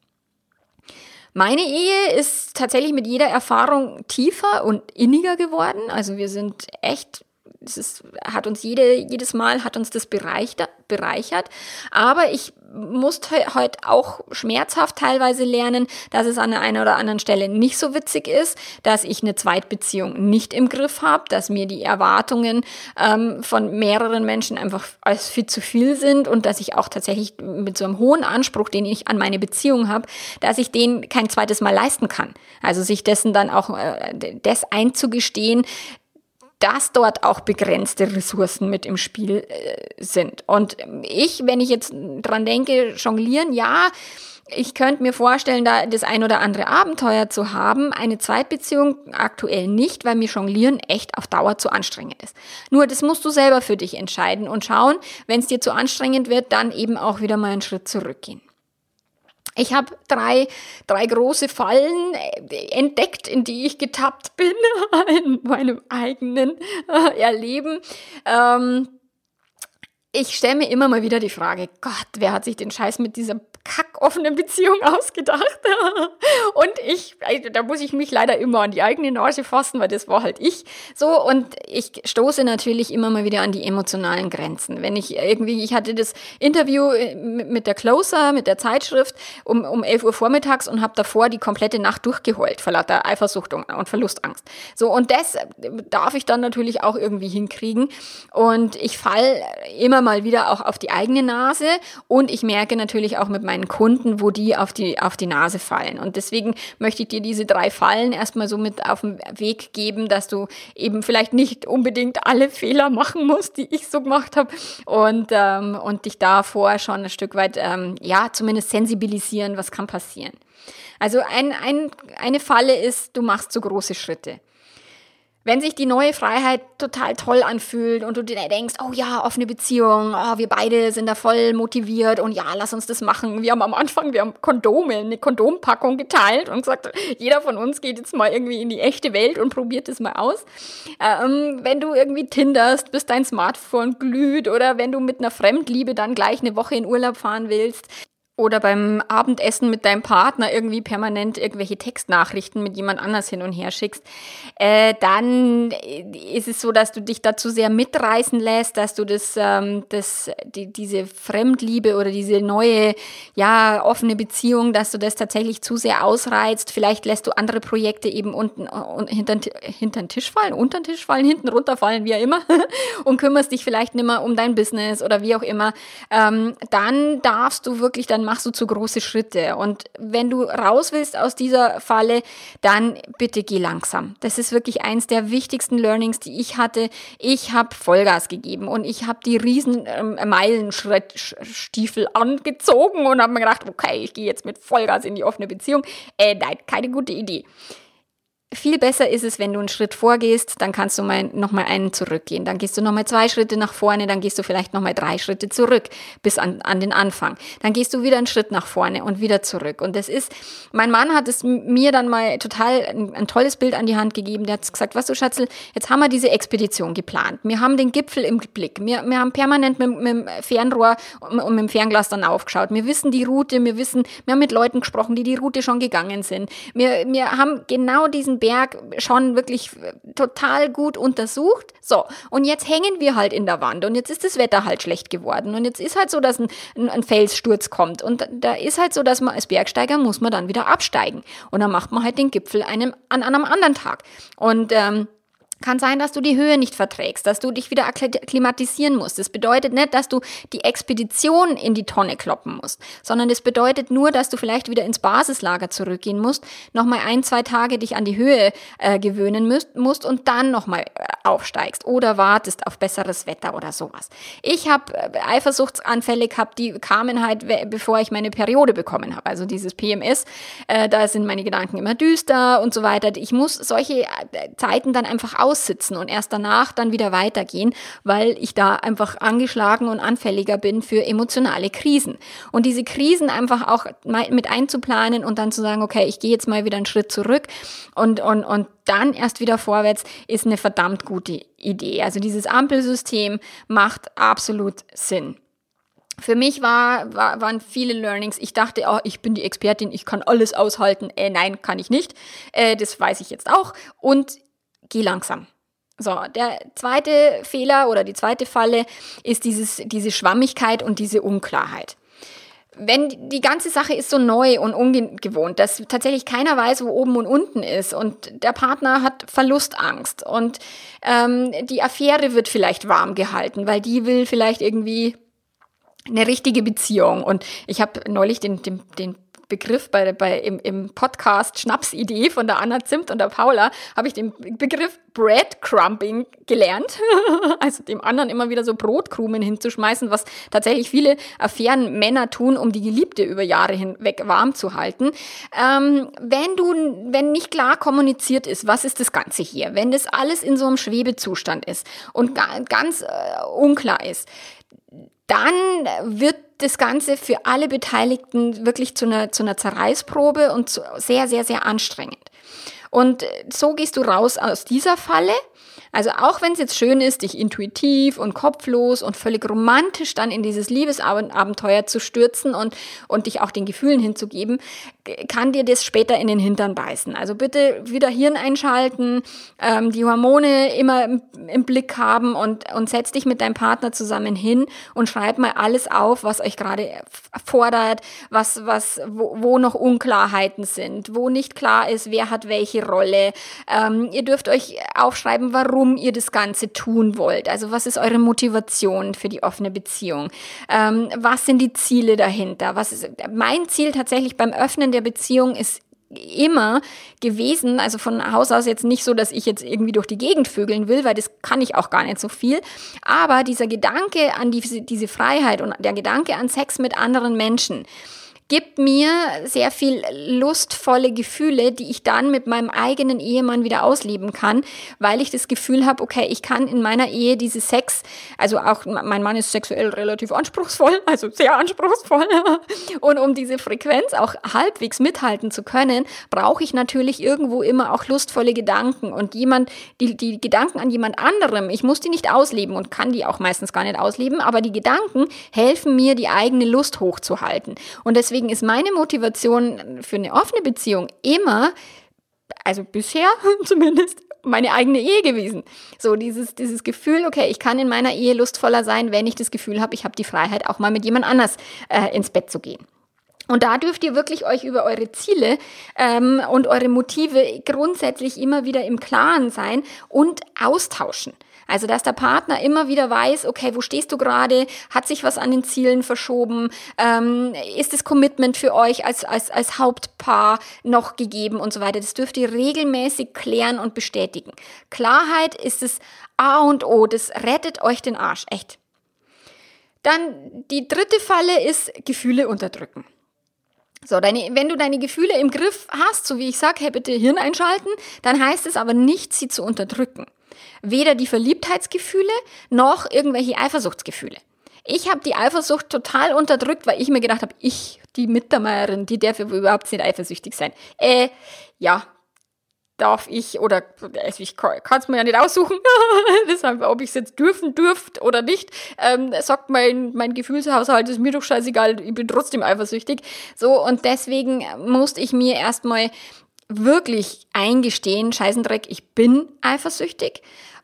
Meine Ehe ist tatsächlich mit jeder Erfahrung tiefer und inniger geworden. Also wir sind echt es ist, hat uns jede, jedes Mal hat uns das bereichert, bereichert. Aber ich musste heute auch schmerzhaft teilweise lernen, dass es an der einen oder anderen Stelle nicht so witzig ist, dass ich eine Zweitbeziehung nicht im Griff habe, dass mir die Erwartungen ähm, von mehreren Menschen einfach als viel zu viel sind und dass ich auch tatsächlich mit so einem hohen Anspruch, den ich an meine Beziehung habe, dass ich den kein zweites Mal leisten kann. Also sich dessen dann auch äh, das einzugestehen, dass dort auch begrenzte Ressourcen mit im Spiel äh, sind. Und ich, wenn ich jetzt dran denke, jonglieren, ja, ich könnte mir vorstellen, da das ein oder andere Abenteuer zu haben. Eine Zweitbeziehung aktuell nicht, weil mir Jonglieren echt auf Dauer zu anstrengend ist. Nur das musst du selber für dich entscheiden und schauen, wenn es dir zu anstrengend wird, dann eben auch wieder mal einen Schritt zurückgehen. Ich habe drei, drei große Fallen äh, entdeckt, in die ich getappt bin in meinem eigenen äh, Erleben. Ähm, ich stelle mir immer mal wieder die Frage, Gott, wer hat sich den Scheiß mit dieser kackoffenen Beziehung ausgedacht? und ich, also da muss ich mich leider immer an die eigene Nase fassen, weil das war halt ich. So, und ich stoße natürlich immer mal wieder an die emotionalen Grenzen. Wenn ich irgendwie, ich hatte das Interview äh, mit der Closer, mit der Zeitschrift um, um 11 Uhr vormittags und habe davor die komplette Nacht durchgeheult vor lauter Eifersucht und, Verlustangst. So, und das darf ich dann natürlich auch irgendwie hinkriegen. Und ich fall immer mal wieder auch auf die eigene Nase und ich merke natürlich auch mit meinen Kunden, wo die auf die, auf die Nase fallen. Und deswegen möchte ich dir diese drei Fallen erstmal so mit auf den Weg geben, dass du eben vielleicht nicht unbedingt alle Fehler machen musst, die ich so gemacht habe und, ähm, und dich davor schon ein Stück weit, ähm, ja, zumindest sensibilisieren, was kann passieren. Also ein, ein, eine Falle ist, du machst zu große Schritte. Wenn sich die neue Freiheit total toll anfühlt und du dir denkst, oh ja, offene Beziehung, oh, wir beide sind da voll motiviert und ja, lass uns das machen. Wir haben am Anfang, wir haben Kondome, eine Kondompackung geteilt und gesagt, jeder von uns geht jetzt mal irgendwie in die echte Welt und probiert es mal aus. Ähm, wenn du irgendwie tinderst, bis dein Smartphone glüht oder wenn du mit einer Fremdliebe dann gleich eine Woche in Urlaub fahren willst, oder beim Abendessen mit deinem Partner irgendwie permanent irgendwelche Textnachrichten mit jemand anders hin und her schickst, äh, dann ist es so, dass du dich dazu sehr mitreißen lässt, dass du das, ähm, das, die, diese Fremdliebe oder diese neue, ja, offene Beziehung, dass du das tatsächlich zu sehr ausreizt. Vielleicht lässt du andere Projekte eben unten und hinter, hinter den Tisch fallen, unter den Tisch fallen, hinten runterfallen, wie auch immer, und kümmerst dich vielleicht nicht mehr um dein Business oder wie auch immer. Ähm, dann darfst du wirklich dann dann machst du zu große Schritte. Und wenn du raus willst aus dieser Falle, dann bitte geh langsam. Das ist wirklich eins der wichtigsten Learnings, die ich hatte. Ich habe Vollgas gegeben und ich habe die riesen ähm, Meilenschrittstiefel angezogen und habe mir gedacht, okay, ich gehe jetzt mit Vollgas in die offene Beziehung. Äh, nein, keine gute Idee. Viel besser ist es, wenn du einen Schritt vorgehst, dann kannst du mal noch mal einen zurückgehen. Dann gehst du noch mal zwei Schritte nach vorne, dann gehst du vielleicht noch mal drei Schritte zurück bis an, an den Anfang. Dann gehst du wieder einen Schritt nach vorne und wieder zurück. Und das ist, mein Mann hat es mir dann mal total ein, ein tolles Bild an die Hand gegeben. Der hat gesagt, was du Schatzel, jetzt haben wir diese Expedition geplant. Wir haben den Gipfel im Blick. Wir, wir haben permanent mit, mit dem Fernrohr und, und mit dem Fernglas dann aufgeschaut. Wir wissen die Route, wir wissen, wir haben mit Leuten gesprochen, die die Route schon gegangen sind. Wir, wir haben genau diesen Berg schon wirklich total gut untersucht. So, und jetzt hängen wir halt in der Wand und jetzt ist das Wetter halt schlecht geworden und jetzt ist halt so, dass ein, ein Felssturz kommt und da ist halt so, dass man als Bergsteiger muss man dann wieder absteigen und dann macht man halt den Gipfel einem, an, an einem anderen Tag. Und ähm, kann sein, dass du die Höhe nicht verträgst, dass du dich wieder akklimatisieren musst. Das bedeutet nicht, dass du die Expedition in die Tonne kloppen musst, sondern das bedeutet nur, dass du vielleicht wieder ins Basislager zurückgehen musst, nochmal ein, zwei Tage dich an die Höhe äh, gewöhnen müsst, musst und dann nochmal äh, aufsteigst oder wartest auf besseres Wetter oder sowas. Ich habe äh, Eifersuchtsanfälle gehabt, die kamen halt, bevor ich meine Periode bekommen habe. Also dieses PMS, äh, da sind meine Gedanken immer düster und so weiter. Ich muss solche äh, Zeiten dann einfach aus aussitzen und erst danach dann wieder weitergehen, weil ich da einfach angeschlagen und anfälliger bin für emotionale Krisen. Und diese Krisen einfach auch mit einzuplanen und dann zu sagen, okay, ich gehe jetzt mal wieder einen Schritt zurück und, und, und dann erst wieder vorwärts, ist eine verdammt gute Idee. Also dieses Ampelsystem macht absolut Sinn. Für mich war, war, waren viele Learnings. Ich dachte, oh, ich bin die Expertin, ich kann alles aushalten. Äh, nein, kann ich nicht. Äh, das weiß ich jetzt auch. Und geh langsam. So, der zweite Fehler oder die zweite Falle ist dieses, diese Schwammigkeit und diese Unklarheit. Wenn die ganze Sache ist so neu und ungewohnt, dass tatsächlich keiner weiß, wo oben und unten ist und der Partner hat Verlustangst und ähm, die Affäre wird vielleicht warm gehalten, weil die will vielleicht irgendwie eine richtige Beziehung. Und ich habe neulich den, den, den Begriff bei, bei im, im Podcast Schnapsidee von der Anna Zimt und der Paula, habe ich den Begriff Breadcrumbing gelernt. also dem anderen immer wieder so Brotkrumen hinzuschmeißen, was tatsächlich viele Affären Männer tun, um die Geliebte über Jahre hinweg warm zu halten. Ähm, wenn du, wenn nicht klar kommuniziert ist, was ist das Ganze hier, wenn das alles in so einem Schwebezustand ist und ga, ganz äh, unklar ist, dann wird das Ganze für alle Beteiligten wirklich zu einer, zu einer Zerreißprobe und zu, sehr, sehr, sehr anstrengend. Und so gehst du raus aus dieser Falle also auch wenn es jetzt schön ist, dich intuitiv und kopflos und völlig romantisch dann in dieses Liebesabenteuer zu stürzen und, und dich auch den Gefühlen hinzugeben, kann dir das später in den Hintern beißen. Also bitte wieder Hirn einschalten, ähm, die Hormone immer im, im, Blick haben und, und setz dich mit deinem Partner zusammen hin und schreib mal alles auf, was euch gerade fordert, was, was, wo, wo noch Unklarheiten sind, wo nicht klar ist, wer hat welche Rolle. Ähm, ihr dürft euch aufschreiben, warum ihr das Ganze tun wollt. Also was ist eure Motivation für die offene Beziehung? Ähm, was sind die Ziele dahinter? Was ist mein Ziel tatsächlich beim Öffnen der Beziehung ist immer gewesen, also von Haus aus jetzt nicht so, dass ich jetzt irgendwie durch die Gegend vögeln will, weil das kann ich auch gar nicht so viel, aber dieser Gedanke an diese, diese Freiheit und der Gedanke an Sex mit anderen Menschen, gibt mir sehr viel lustvolle Gefühle, die ich dann mit meinem eigenen Ehemann wieder ausleben kann, weil ich das Gefühl habe, okay, ich kann in meiner Ehe diese Sex, also auch mein Mann ist sexuell relativ anspruchsvoll, also sehr anspruchsvoll. Und um diese Frequenz auch halbwegs mithalten zu können, brauche ich natürlich irgendwo immer auch lustvolle Gedanken und jemand, die, die Gedanken an jemand anderem, ich muss die nicht ausleben und kann die auch meistens gar nicht ausleben, aber die Gedanken helfen mir, die eigene Lust hochzuhalten. Und deswegen deswegen ist meine Motivation für eine offene Beziehung immer, also bisher zumindest, meine eigene Ehe gewesen. So dieses, dieses Gefühl, okay, ich kann in meiner Ehe lustvoller sein, wenn ich das Gefühl habe, ich habe die Freiheit, auch mal mit jemand anders äh, ins Bett zu gehen. Und da dürft ihr wirklich euch über eure Ziele ähm, und eure Motive grundsätzlich immer wieder im Klaren sein und austauschen. Also, dass der Partner immer wieder weiß, okay, wo stehst du gerade? Hat sich was an den Zielen verschoben? Ähm, ist das Commitment für euch als, als, als Hauptpaar noch gegeben und so weiter? Das dürft ihr regelmäßig klären und bestätigen. Klarheit ist das A und O. Das rettet euch den Arsch. Echt. Dann die dritte Falle ist Gefühle unterdrücken. So, deine, wenn du deine Gefühle im Griff hast, so wie ich sage, hey, bitte Hirn einschalten, dann heißt es aber nicht, sie zu unterdrücken. Weder die Verliebtheitsgefühle noch irgendwelche Eifersuchtsgefühle. Ich habe die Eifersucht total unterdrückt, weil ich mir gedacht habe, ich, die Mittermeierin, die darf überhaupt nicht eifersüchtig sein. Äh, ja, darf ich oder also ich kann es mir ja nicht aussuchen, deshalb, ob ich es jetzt dürfen dürft oder nicht, ähm, sagt mein, mein Gefühlshaushalt, ist mir doch scheißegal, ich bin trotzdem eifersüchtig. So, und deswegen musste ich mir erstmal wirklich eingestehen, Scheißendreck, ich bin eifersüchtig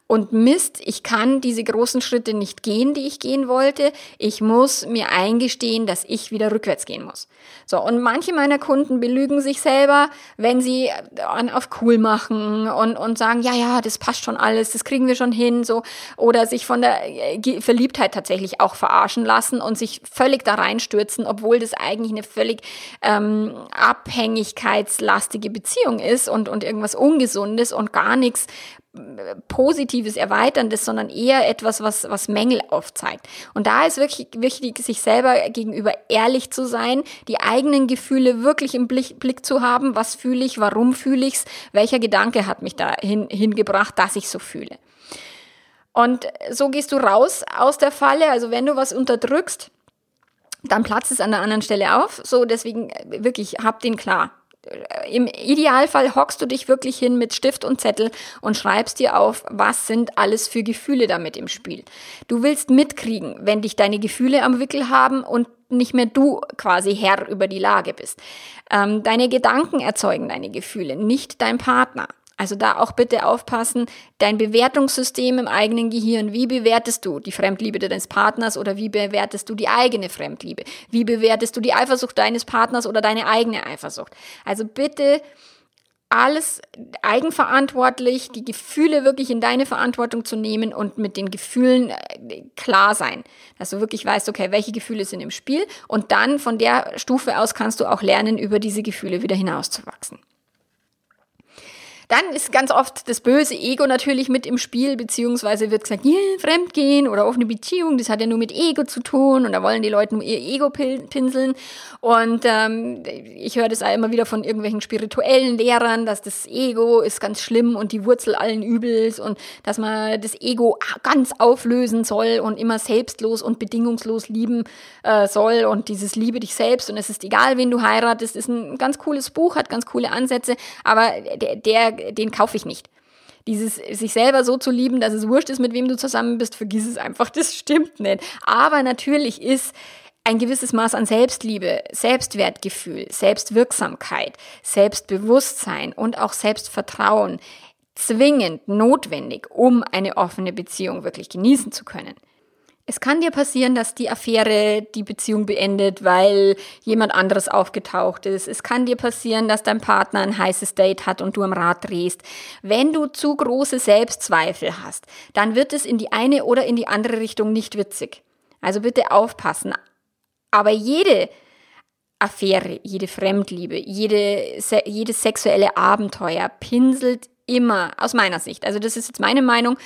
und Mist, ich kann diese großen Schritte nicht gehen, die ich gehen wollte. Ich muss mir eingestehen, dass ich wieder rückwärts gehen muss. So, und manche meiner Kunden belügen sich selber, wenn sie an, auf cool machen und, und sagen, ja, ja, das passt schon alles, das kriegen wir schon hin, so, oder sich von der äh, Verliebtheit tatsächlich auch verarschen lassen und sich völlig da reinstürzen, obwohl das eigentlich eine völlig ähm, abhängigkeitslastige Beziehung ist und, und irgendwas Ungesundes und gar nichts Positives, Erweiterndes, sondern eher etwas, was, was Mängel aufzeigt. Und da ist wirklich wichtig, sich selber gegenüber ehrlich zu sein, die eigenen Gefühle wirklich im Blick, Blick zu haben. Was fühle ich? Warum fühle ich's? Welcher Gedanke hat mich da hin, hingebracht, dass ich so fühle? Und so gehst du raus aus der Falle. Also wenn du was unterdrückst, dann platzt es an der anderen Stelle auf. So, deswegen äh, wirklich, hab den klar im Idealfall hockst du dich wirklich hin mit Stift und Zettel und schreibst dir auf, was sind alles für Gefühle damit im Spiel. Du willst mitkriegen, wenn dich deine Gefühle am Wickel haben und nicht mehr du quasi Herr über die Lage bist. Ähm, deine Gedanken erzeugen deine Gefühle, nicht dein Partner. Also da auch bitte aufpassen, dein Bewertungssystem im eigenen Gehirn. Wie bewertest du die Fremdliebe deines Partners oder wie bewertest du die eigene Fremdliebe? Wie bewertest du die Eifersucht deines Partners oder deine eigene Eifersucht? Also bitte alles eigenverantwortlich, die Gefühle wirklich in deine Verantwortung zu nehmen und mit den Gefühlen äh, klar sein. Dass du wirklich weißt, okay, welche Gefühle sind im Spiel und dann von der Stufe aus kannst du auch lernen, über diese Gefühle wieder hinauszuwachsen. Dann ist ganz oft das böse Ego natürlich mit im Spiel, beziehungsweise wird gesagt, yeah, Fremdgehen oder offene Beziehung, das hat ja nur mit Ego zu tun und da wollen die Leute nur ihr Ego pinseln. Und ähm, ich höre das auch immer wieder von irgendwelchen spirituellen Lehrern, dass das Ego ist ganz schlimm und die Wurzel allen Übels und dass man das Ego ganz auflösen soll und immer selbstlos und bedingungslos lieben äh, soll und dieses Liebe dich selbst und es ist egal, wen du heiratest, ist ein ganz cooles Buch, hat ganz coole Ansätze, aber der, der den kaufe ich nicht. Dieses sich selber so zu lieben, dass es wurscht ist, mit wem du zusammen bist, vergiss es einfach, das stimmt nicht. Aber natürlich ist ein gewisses Maß an Selbstliebe, Selbstwertgefühl, Selbstwirksamkeit, Selbstbewusstsein und auch Selbstvertrauen zwingend notwendig, um eine offene Beziehung wirklich genießen zu können. Es kann dir passieren, dass die Affäre die Beziehung beendet, weil jemand anderes aufgetaucht ist. Es kann dir passieren, dass dein Partner ein heißes Date hat und du am Rad drehst. Wenn du zu große Selbstzweifel hast, dann wird es in die eine oder in die andere Richtung nicht witzig. Also bitte aufpassen. Aber jede Affäre, jede Fremdliebe, jede, jedes sexuelle Abenteuer pinselt immer, aus meiner Sicht, also das ist jetzt meine Meinung,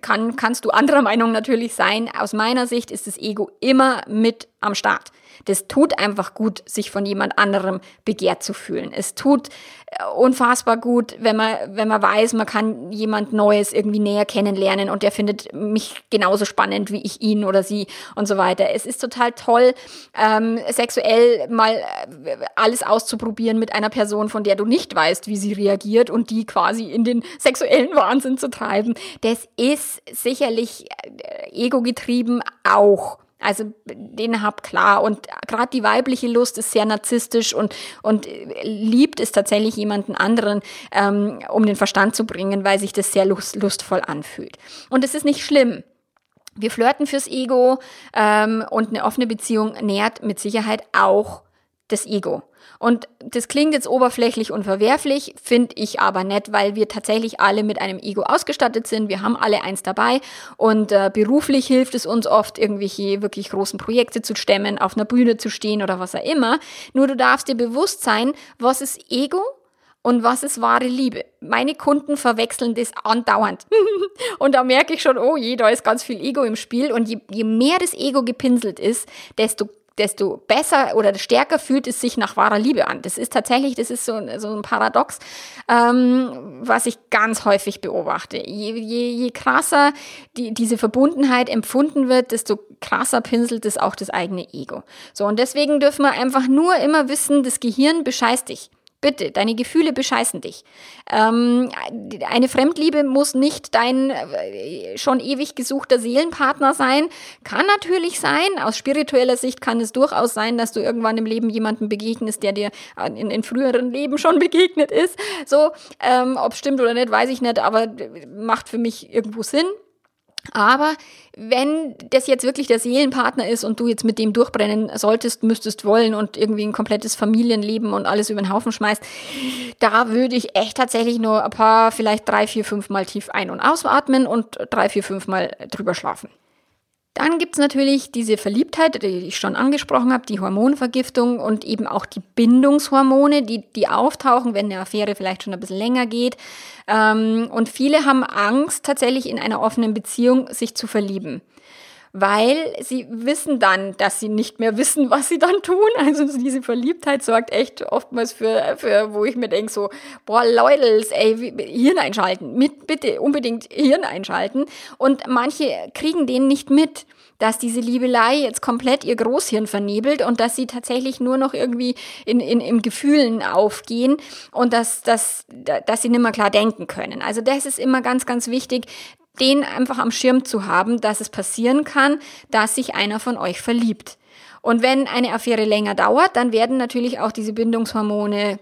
kann, kannst du anderer Meinung natürlich sein, aus meiner Sicht ist das Ego immer mit am Start. Das tut einfach gut, sich von jemand anderem begehrt zu fühlen. Es tut äh, unfassbar gut, wenn man, wenn man weiß, man kann jemand Neues irgendwie näher kennenlernen und der findet mich genauso spannend wie ich ihn oder sie und so weiter. Es ist total toll, ähm, sexuell mal äh, alles auszuprobieren mit einer Person, von der du nicht weißt, wie sie reagiert und die quasi in den sexuellen Wahnsinn zu treiben. Das ist sicherlich äh, ego-getrieben auch. Also den hab klar. Und gerade die weibliche Lust ist sehr narzisstisch und, und liebt es tatsächlich jemanden anderen, ähm, um den Verstand zu bringen, weil sich das sehr lust, lustvoll anfühlt. Und es ist nicht schlimm. Wir flirten fürs Ego ähm, und eine offene Beziehung nährt mit Sicherheit auch das Ego. Und das klingt jetzt oberflächlich und verwerflich, finde ich aber nett, weil wir tatsächlich alle mit einem Ego ausgestattet sind. Wir haben alle eins dabei und äh, beruflich hilft es uns oft, irgendwelche wirklich großen Projekte zu stemmen, auf einer Bühne zu stehen oder was auch immer. Nur du darfst dir bewusst sein, was ist Ego und was ist wahre Liebe? Meine Kunden verwechseln das andauernd. und da merke ich schon, oh je, da ist ganz viel Ego im Spiel. Und je, je mehr das Ego gepinselt ist, desto desto besser oder stärker fühlt es sich nach wahrer Liebe an. Das ist tatsächlich, das ist so, so ein Paradox, ähm, was ich ganz häufig beobachte. Je, je, je krasser die, diese Verbundenheit empfunden wird, desto krasser pinselt es auch das eigene Ego. So, und deswegen dürfen wir einfach nur immer wissen, das Gehirn bescheißt dich. Bitte, deine Gefühle bescheißen dich. Ähm, eine Fremdliebe muss nicht dein äh, schon ewig gesuchter Seelenpartner sein. Kann natürlich sein. Aus spiritueller Sicht kann es durchaus sein, dass du irgendwann im Leben jemandem begegnest, der dir in, in früheren Leben schon begegnet ist. So, ähm, ob stimmt oder nicht, weiß ich nicht, aber macht für mich irgendwo Sinn. Aber wenn das jetzt wirklich der Seelenpartner ist und du jetzt mit dem durchbrennen solltest, müsstest wollen und irgendwie ein komplettes Familienleben und alles über den Haufen schmeißt, da würde ich echt tatsächlich nur ein paar, vielleicht drei, vier, fünf Mal tief ein- und ausatmen und drei, vier, fünf Mal drüber schlafen. Dann gibt's natürlich diese Verliebtheit, die ich schon angesprochen habe, die Hormonvergiftung und eben auch die Bindungshormone, die, die auftauchen, wenn eine Affäre vielleicht schon ein bisschen länger geht. Ähm, und viele haben Angst, tatsächlich in einer offenen Beziehung sich zu verlieben weil sie wissen dann, dass sie nicht mehr wissen, was sie dann tun. Also diese Verliebtheit sorgt echt oftmals für, für wo ich mir denke so, boah, Leute, ey, Hirn einschalten, mit, bitte unbedingt Hirn einschalten. Und manche kriegen den nicht mit dass diese Liebelei jetzt komplett ihr Großhirn vernebelt und dass sie tatsächlich nur noch irgendwie in, in, im Gefühlen aufgehen und dass, dass, dass sie nicht mehr klar denken können. Also das ist immer ganz, ganz wichtig, den einfach am Schirm zu haben, dass es passieren kann, dass sich einer von euch verliebt. Und wenn eine Affäre länger dauert, dann werden natürlich auch diese Bindungshormone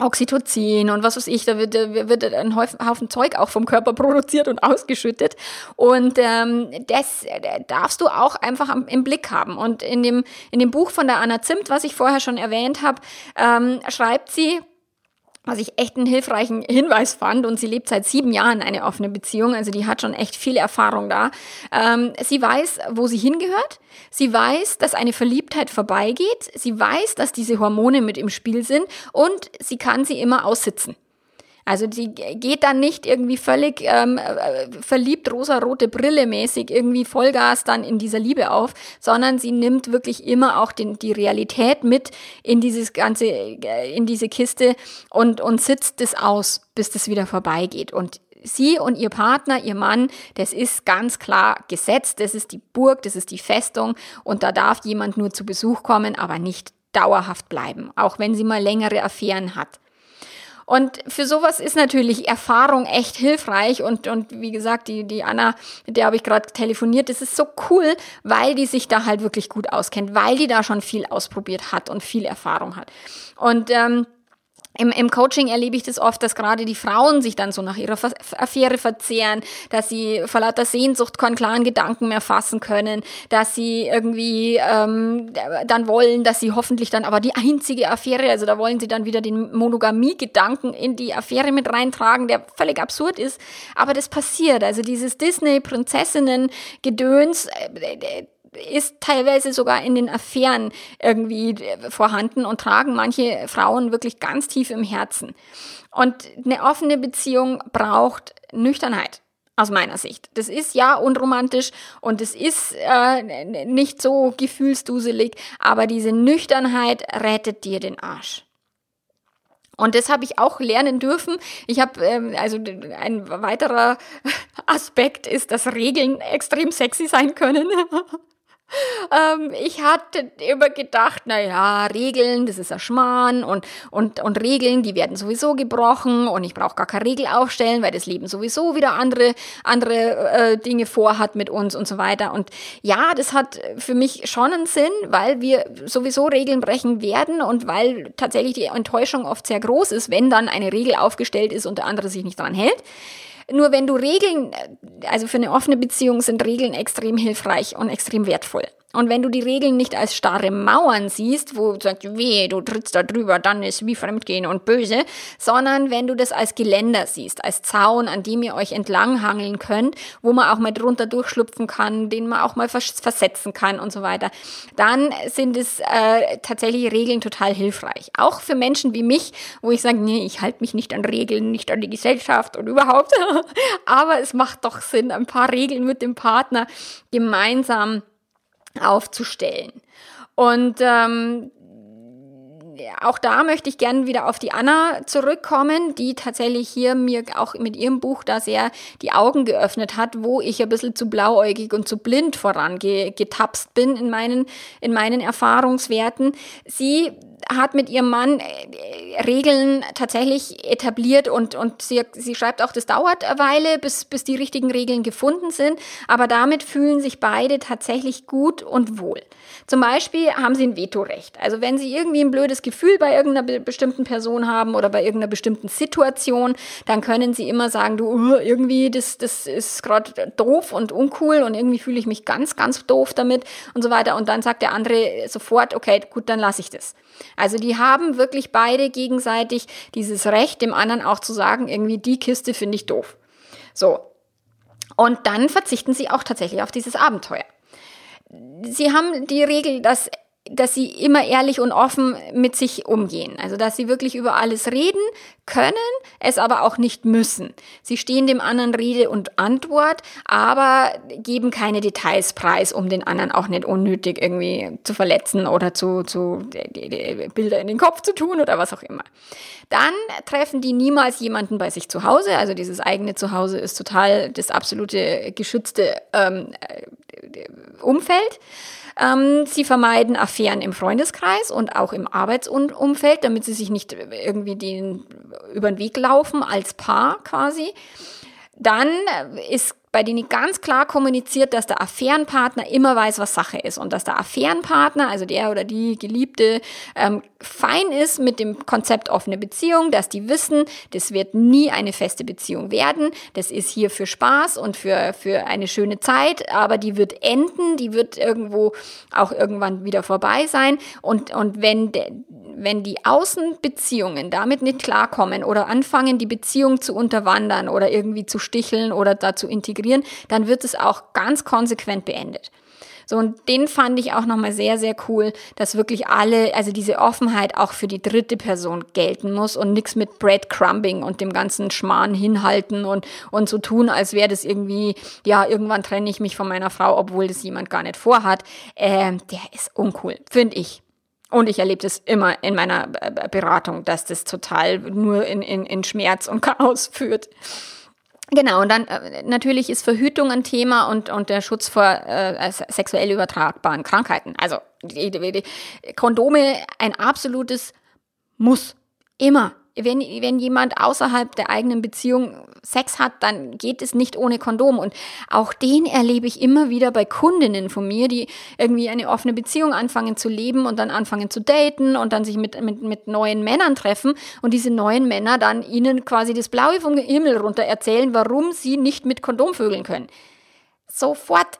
Oxytocin und was weiß ich, da wird, wird ein Haufen Zeug auch vom Körper produziert und ausgeschüttet. Und ähm, das äh, darfst du auch einfach im Blick haben. Und in dem, in dem Buch von der Anna Zimt, was ich vorher schon erwähnt habe, ähm, schreibt sie, was ich echt einen hilfreichen Hinweis fand. Und sie lebt seit sieben Jahren eine offene Beziehung, also die hat schon echt viel Erfahrung da. Ähm, sie weiß, wo sie hingehört. Sie weiß, dass eine Verliebtheit vorbeigeht. Sie weiß, dass diese Hormone mit im Spiel sind und sie kann sie immer aussitzen. Also sie geht dann nicht irgendwie völlig ähm, äh, verliebt, rosa-rote Brille mäßig irgendwie Vollgas dann in dieser Liebe auf, sondern sie nimmt wirklich immer auch den, die Realität mit in dieses ganze, äh, in diese Kiste und, und sitzt das aus, bis das wieder vorbeigeht. Und sie und ihr Partner, ihr Mann, das ist ganz klar gesetzt, das ist die Burg, das ist die Festung und da darf jemand nur zu Besuch kommen, aber nicht dauerhaft bleiben, auch wenn sie mal längere Affären hat. Und für sowas ist natürlich Erfahrung echt hilfreich. Und, und wie gesagt, die, die Anna, mit der habe ich gerade telefoniert, das ist so cool, weil die sich da halt wirklich gut auskennt, weil die da schon viel ausprobiert hat und viel Erfahrung hat. Und ähm, im, Im Coaching erlebe ich das oft, dass gerade die Frauen sich dann so nach ihrer Affäre verzehren, dass sie vor lauter Sehnsucht keinen klaren Gedanken mehr fassen können, dass sie irgendwie ähm, dann wollen, dass sie hoffentlich dann aber die einzige Affäre, also da wollen sie dann wieder den Monogamie-Gedanken in die Affäre mit reintragen, der völlig absurd ist. Aber das passiert. Also dieses Disney-Prinzessinnen-Gedöns, äh, ist teilweise sogar in den Affären irgendwie vorhanden und tragen manche Frauen wirklich ganz tief im Herzen. Und eine offene Beziehung braucht Nüchternheit. Aus meiner Sicht. Das ist ja unromantisch und es ist äh, nicht so gefühlsduselig, aber diese Nüchternheit rettet dir den Arsch. Und das habe ich auch lernen dürfen. Ich habe, ähm, also ein weiterer Aspekt ist, dass Regeln extrem sexy sein können. Ähm, ich hatte immer gedacht, na ja, Regeln, das ist ein Schmarrn und, und, und Regeln, die werden sowieso gebrochen und ich brauche gar keine Regel aufstellen, weil das Leben sowieso wieder andere, andere äh, Dinge vorhat mit uns und so weiter. Und ja, das hat für mich schon einen Sinn, weil wir sowieso Regeln brechen werden und weil tatsächlich die Enttäuschung oft sehr groß ist, wenn dann eine Regel aufgestellt ist und der andere sich nicht dran hält. Nur wenn du Regeln, also für eine offene Beziehung sind Regeln extrem hilfreich und extrem wertvoll. Und wenn du die Regeln nicht als starre Mauern siehst, wo du sagst, weh, du trittst da drüber, dann ist wie Fremdgehen und böse, sondern wenn du das als Geländer siehst, als Zaun, an dem ihr euch entlanghangeln könnt, wo man auch mal drunter durchschlupfen kann, den man auch mal versetzen kann und so weiter, dann sind es äh, tatsächlich Regeln total hilfreich. Auch für Menschen wie mich, wo ich sage, nee, ich halte mich nicht an Regeln, nicht an die Gesellschaft und überhaupt. Aber es macht doch Sinn, ein paar Regeln mit dem Partner gemeinsam aufzustellen. Und ähm, auch da möchte ich gerne wieder auf die Anna zurückkommen, die tatsächlich hier mir auch mit ihrem Buch da sehr die Augen geöffnet hat, wo ich ein bisschen zu blauäugig und zu blind vorangetapst bin in meinen, in meinen Erfahrungswerten. Sie hat mit ihrem Mann äh, Regeln tatsächlich etabliert und, und sie, sie schreibt auch, das dauert eine Weile, bis, bis die richtigen Regeln gefunden sind, aber damit fühlen sich beide tatsächlich gut und wohl. Zum Beispiel haben sie ein Vetorecht. Also wenn sie irgendwie ein blödes Gefühl bei irgendeiner bestimmten Person haben oder bei irgendeiner bestimmten Situation, dann können sie immer sagen, du, irgendwie, das, das ist gerade doof und uncool und irgendwie fühle ich mich ganz, ganz doof damit und so weiter. Und dann sagt der andere sofort, okay, gut, dann lasse ich das. Also die haben wirklich beide gegenseitig dieses Recht, dem anderen auch zu sagen, irgendwie die Kiste finde ich doof. So. Und dann verzichten sie auch tatsächlich auf dieses Abenteuer. Sie haben die Regel, dass dass sie immer ehrlich und offen mit sich umgehen. Also, dass sie wirklich über alles reden können, es aber auch nicht müssen. Sie stehen dem anderen Rede und Antwort, aber geben keine Details preis, um den anderen auch nicht unnötig irgendwie zu verletzen oder zu, zu Bilder in den Kopf zu tun oder was auch immer. Dann treffen die niemals jemanden bei sich zu Hause. Also dieses eigene Zuhause ist total das absolute geschützte ähm, äh, Umfeld. Ähm, sie vermeiden Affären im Freundeskreis und auch im Arbeitsumfeld, damit sie sich nicht irgendwie den über den Weg laufen als Paar quasi. Dann ist bei denen ganz klar kommuniziert, dass der Affärenpartner immer weiß, was Sache ist. Und dass der Affärenpartner, also der oder die Geliebte, ähm, fein ist mit dem Konzept offene Beziehung, dass die wissen, das wird nie eine feste Beziehung werden, das ist hier für Spaß und für, für eine schöne Zeit, aber die wird enden, die wird irgendwo auch irgendwann wieder vorbei sein. Und, und wenn der wenn die Außenbeziehungen damit nicht klarkommen oder anfangen, die Beziehung zu unterwandern oder irgendwie zu sticheln oder da zu integrieren, dann wird es auch ganz konsequent beendet. So, und den fand ich auch nochmal sehr, sehr cool, dass wirklich alle, also diese Offenheit auch für die dritte Person gelten muss und nichts mit Breadcrumbing und dem ganzen Schmarrn hinhalten und, und so tun, als wäre das irgendwie, ja, irgendwann trenne ich mich von meiner Frau, obwohl das jemand gar nicht vorhat. Ähm, der ist uncool, finde ich. Und ich erlebe das immer in meiner Beratung, dass das total nur in, in, in Schmerz und Chaos führt. Genau, und dann äh, natürlich ist Verhütung ein Thema und, und der Schutz vor äh, sexuell übertragbaren Krankheiten. Also die, die, die Kondome ein absolutes Muss. Immer wenn, wenn jemand außerhalb der eigenen Beziehung Sex hat, dann geht es nicht ohne Kondom. Und auch den erlebe ich immer wieder bei Kundinnen von mir, die irgendwie eine offene Beziehung anfangen zu leben und dann anfangen zu daten und dann sich mit, mit, mit neuen Männern treffen und diese neuen Männer dann ihnen quasi das Blaue vom Himmel runter erzählen, warum sie nicht mit Kondom vögeln können. Sofort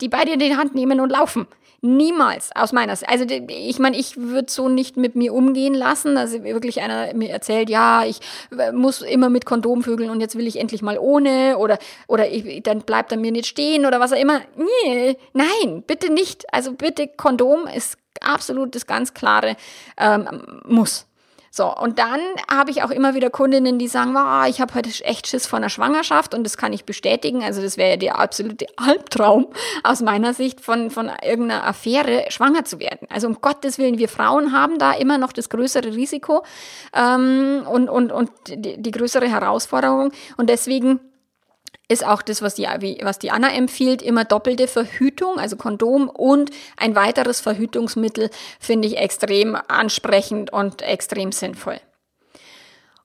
die beide in die Hand nehmen und laufen. Niemals, aus meiner Sicht. Also ich meine, ich würde so nicht mit mir umgehen lassen. Also wirklich einer mir erzählt, ja, ich äh, muss immer mit Kondom vögeln und jetzt will ich endlich mal ohne oder oder ich, dann bleibt er mir nicht stehen oder was auch immer. Nee, nein, bitte nicht. Also bitte Kondom ist absolut das ganz klare ähm, Muss. So, und dann habe ich auch immer wieder Kundinnen, die sagen, oh, ich habe heute echt Schiss vor einer Schwangerschaft und das kann ich bestätigen. Also das wäre ja der absolute Albtraum aus meiner Sicht von, von irgendeiner Affäre, schwanger zu werden. Also um Gottes Willen, wir Frauen haben da immer noch das größere Risiko ähm, und, und, und die, die größere Herausforderung. Und deswegen ist auch das, was die, was die Anna empfiehlt, immer doppelte Verhütung, also Kondom und ein weiteres Verhütungsmittel finde ich extrem ansprechend und extrem sinnvoll.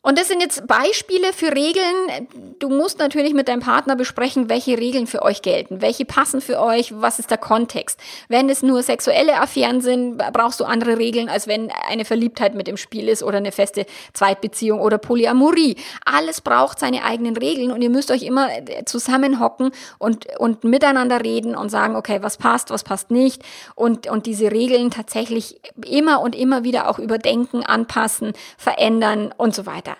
Und das sind jetzt Beispiele für Regeln. Du musst natürlich mit deinem Partner besprechen, welche Regeln für euch gelten, welche passen für euch, was ist der Kontext. Wenn es nur sexuelle Affären sind, brauchst du andere Regeln, als wenn eine Verliebtheit mit im Spiel ist oder eine feste Zweitbeziehung oder Polyamorie. Alles braucht seine eigenen Regeln und ihr müsst euch immer zusammenhocken und, und miteinander reden und sagen, okay, was passt, was passt nicht und, und diese Regeln tatsächlich immer und immer wieder auch überdenken, anpassen, verändern und so weiter.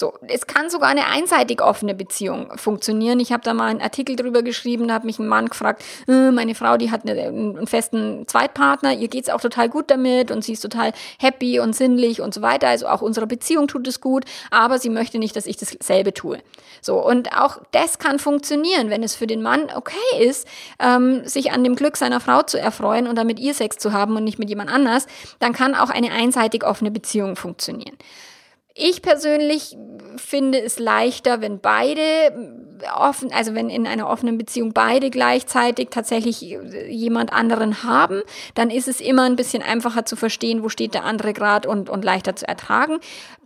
So, es kann sogar eine einseitig offene Beziehung funktionieren. Ich habe da mal einen Artikel drüber geschrieben, da hat mich ein Mann gefragt, äh, meine Frau, die hat einen festen Zweitpartner, ihr geht's auch total gut damit und sie ist total happy und sinnlich und so weiter. Also auch unserer Beziehung tut es gut, aber sie möchte nicht, dass ich dasselbe tue. So, und auch das kann funktionieren, wenn es für den Mann okay ist, ähm, sich an dem Glück seiner Frau zu erfreuen und damit ihr Sex zu haben und nicht mit jemand anders, dann kann auch eine einseitig offene Beziehung funktionieren. Ich persönlich finde es leichter, wenn beide offen, also wenn in einer offenen Beziehung beide gleichzeitig tatsächlich jemand anderen haben, dann ist es immer ein bisschen einfacher zu verstehen, wo steht der andere gerade und, und leichter zu ertragen.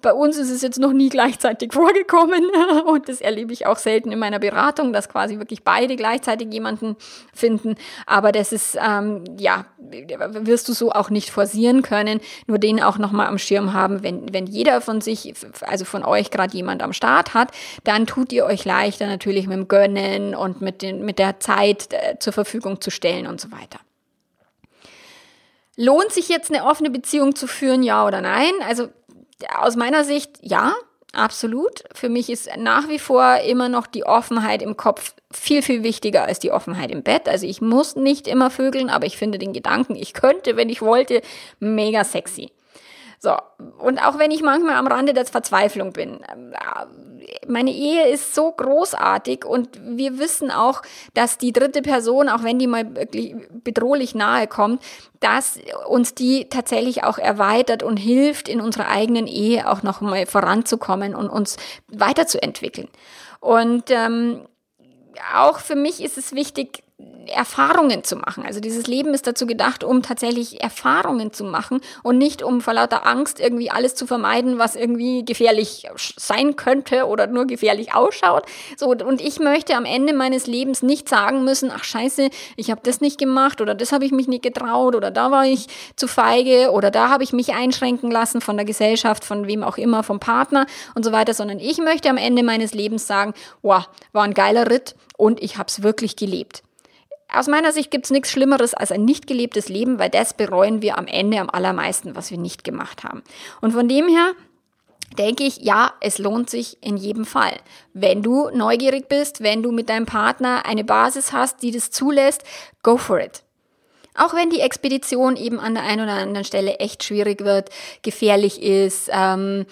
Bei uns ist es jetzt noch nie gleichzeitig vorgekommen und das erlebe ich auch selten in meiner Beratung, dass quasi wirklich beide gleichzeitig jemanden finden. Aber das ist, ähm, ja, wirst du so auch nicht forcieren können, nur den auch nochmal am Schirm haben, wenn, wenn jeder von sich also von euch gerade jemand am Start hat, dann tut ihr euch leichter natürlich mit dem Gönnen und mit, den, mit der Zeit äh, zur Verfügung zu stellen und so weiter. Lohnt sich jetzt eine offene Beziehung zu führen, ja oder nein? Also aus meiner Sicht ja, absolut. Für mich ist nach wie vor immer noch die Offenheit im Kopf viel, viel wichtiger als die Offenheit im Bett. Also ich muss nicht immer vögeln, aber ich finde den Gedanken, ich könnte, wenn ich wollte, mega sexy. So, und auch wenn ich manchmal am Rande der Verzweiflung bin, äh, meine Ehe ist so großartig und wir wissen auch, dass die dritte Person, auch wenn die mal wirklich bedrohlich nahe kommt, dass uns die tatsächlich auch erweitert und hilft, in unserer eigenen Ehe auch noch mal voranzukommen und uns weiterzuentwickeln. Und ähm, auch für mich ist es wichtig, Erfahrungen zu machen. Also dieses Leben ist dazu gedacht, um tatsächlich Erfahrungen zu machen und nicht um vor lauter Angst irgendwie alles zu vermeiden, was irgendwie gefährlich sein könnte oder nur gefährlich ausschaut. So und ich möchte am Ende meines Lebens nicht sagen müssen, ach scheiße, ich habe das nicht gemacht oder das habe ich mich nicht getraut oder da war ich zu feige oder da habe ich mich einschränken lassen von der Gesellschaft, von wem auch immer, vom Partner und so weiter, sondern ich möchte am Ende meines Lebens sagen, wow, war ein geiler Ritt und ich habe es wirklich gelebt. Aus meiner Sicht gibt es nichts Schlimmeres als ein nicht gelebtes Leben, weil das bereuen wir am Ende am allermeisten, was wir nicht gemacht haben. Und von dem her denke ich, ja, es lohnt sich in jedem Fall. Wenn du neugierig bist, wenn du mit deinem Partner eine Basis hast, die das zulässt, go for it. Auch wenn die Expedition eben an der einen oder anderen Stelle echt schwierig wird, gefährlich ist, ähm,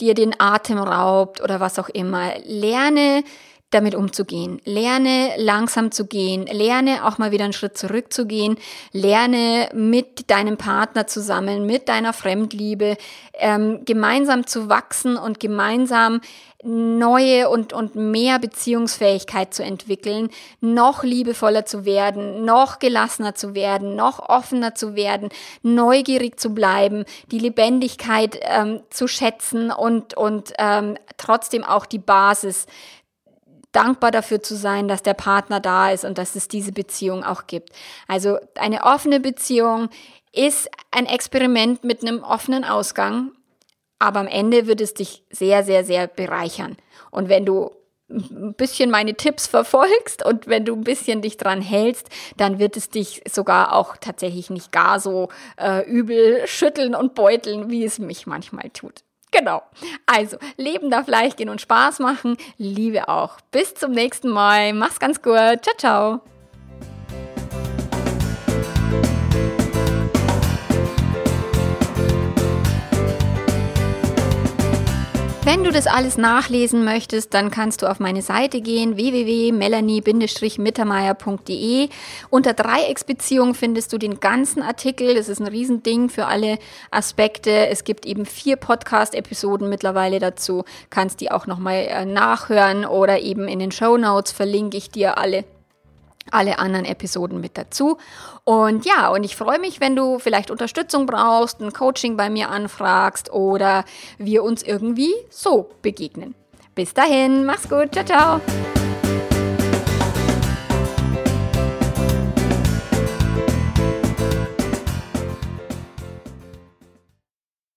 dir den Atem raubt oder was auch immer. Lerne damit umzugehen. Lerne langsam zu gehen. Lerne auch mal wieder einen Schritt zurückzugehen. Lerne mit deinem Partner zusammen, mit deiner Fremdliebe, ähm, gemeinsam zu wachsen und gemeinsam neue und, und mehr Beziehungsfähigkeit zu entwickeln, noch liebevoller zu werden, noch gelassener zu werden, noch offener zu werden, neugierig zu bleiben, die Lebendigkeit ähm, zu schätzen und, und ähm, trotzdem auch die Basis dankbar dafür zu sein, dass der Partner da ist und dass es diese Beziehung auch gibt. Also eine offene Beziehung ist ein Experiment mit einem offenen Ausgang, aber am Ende wird es dich sehr, sehr, sehr bereichern. Und wenn du ein bisschen meine Tipps verfolgst und wenn du ein bisschen dich dran hältst, dann wird es dich sogar auch tatsächlich nicht gar so äh, übel schütteln und beuteln, wie es mich manchmal tut. Genau. Also, Leben darf leicht gehen und Spaß machen. Liebe auch. Bis zum nächsten Mal. Mach's ganz gut. Ciao, ciao. Wenn du das alles nachlesen möchtest, dann kannst du auf meine Seite gehen, www.melanie-mittermeier.de. Unter Dreiecksbeziehung findest du den ganzen Artikel. Das ist ein Riesending für alle Aspekte. Es gibt eben vier Podcast-Episoden mittlerweile dazu. Kannst die auch nochmal äh, nachhören oder eben in den Show Notes verlinke ich dir alle alle anderen Episoden mit dazu. Und ja, und ich freue mich, wenn du vielleicht Unterstützung brauchst, ein Coaching bei mir anfragst oder wir uns irgendwie so begegnen. Bis dahin, mach's gut, ciao, ciao.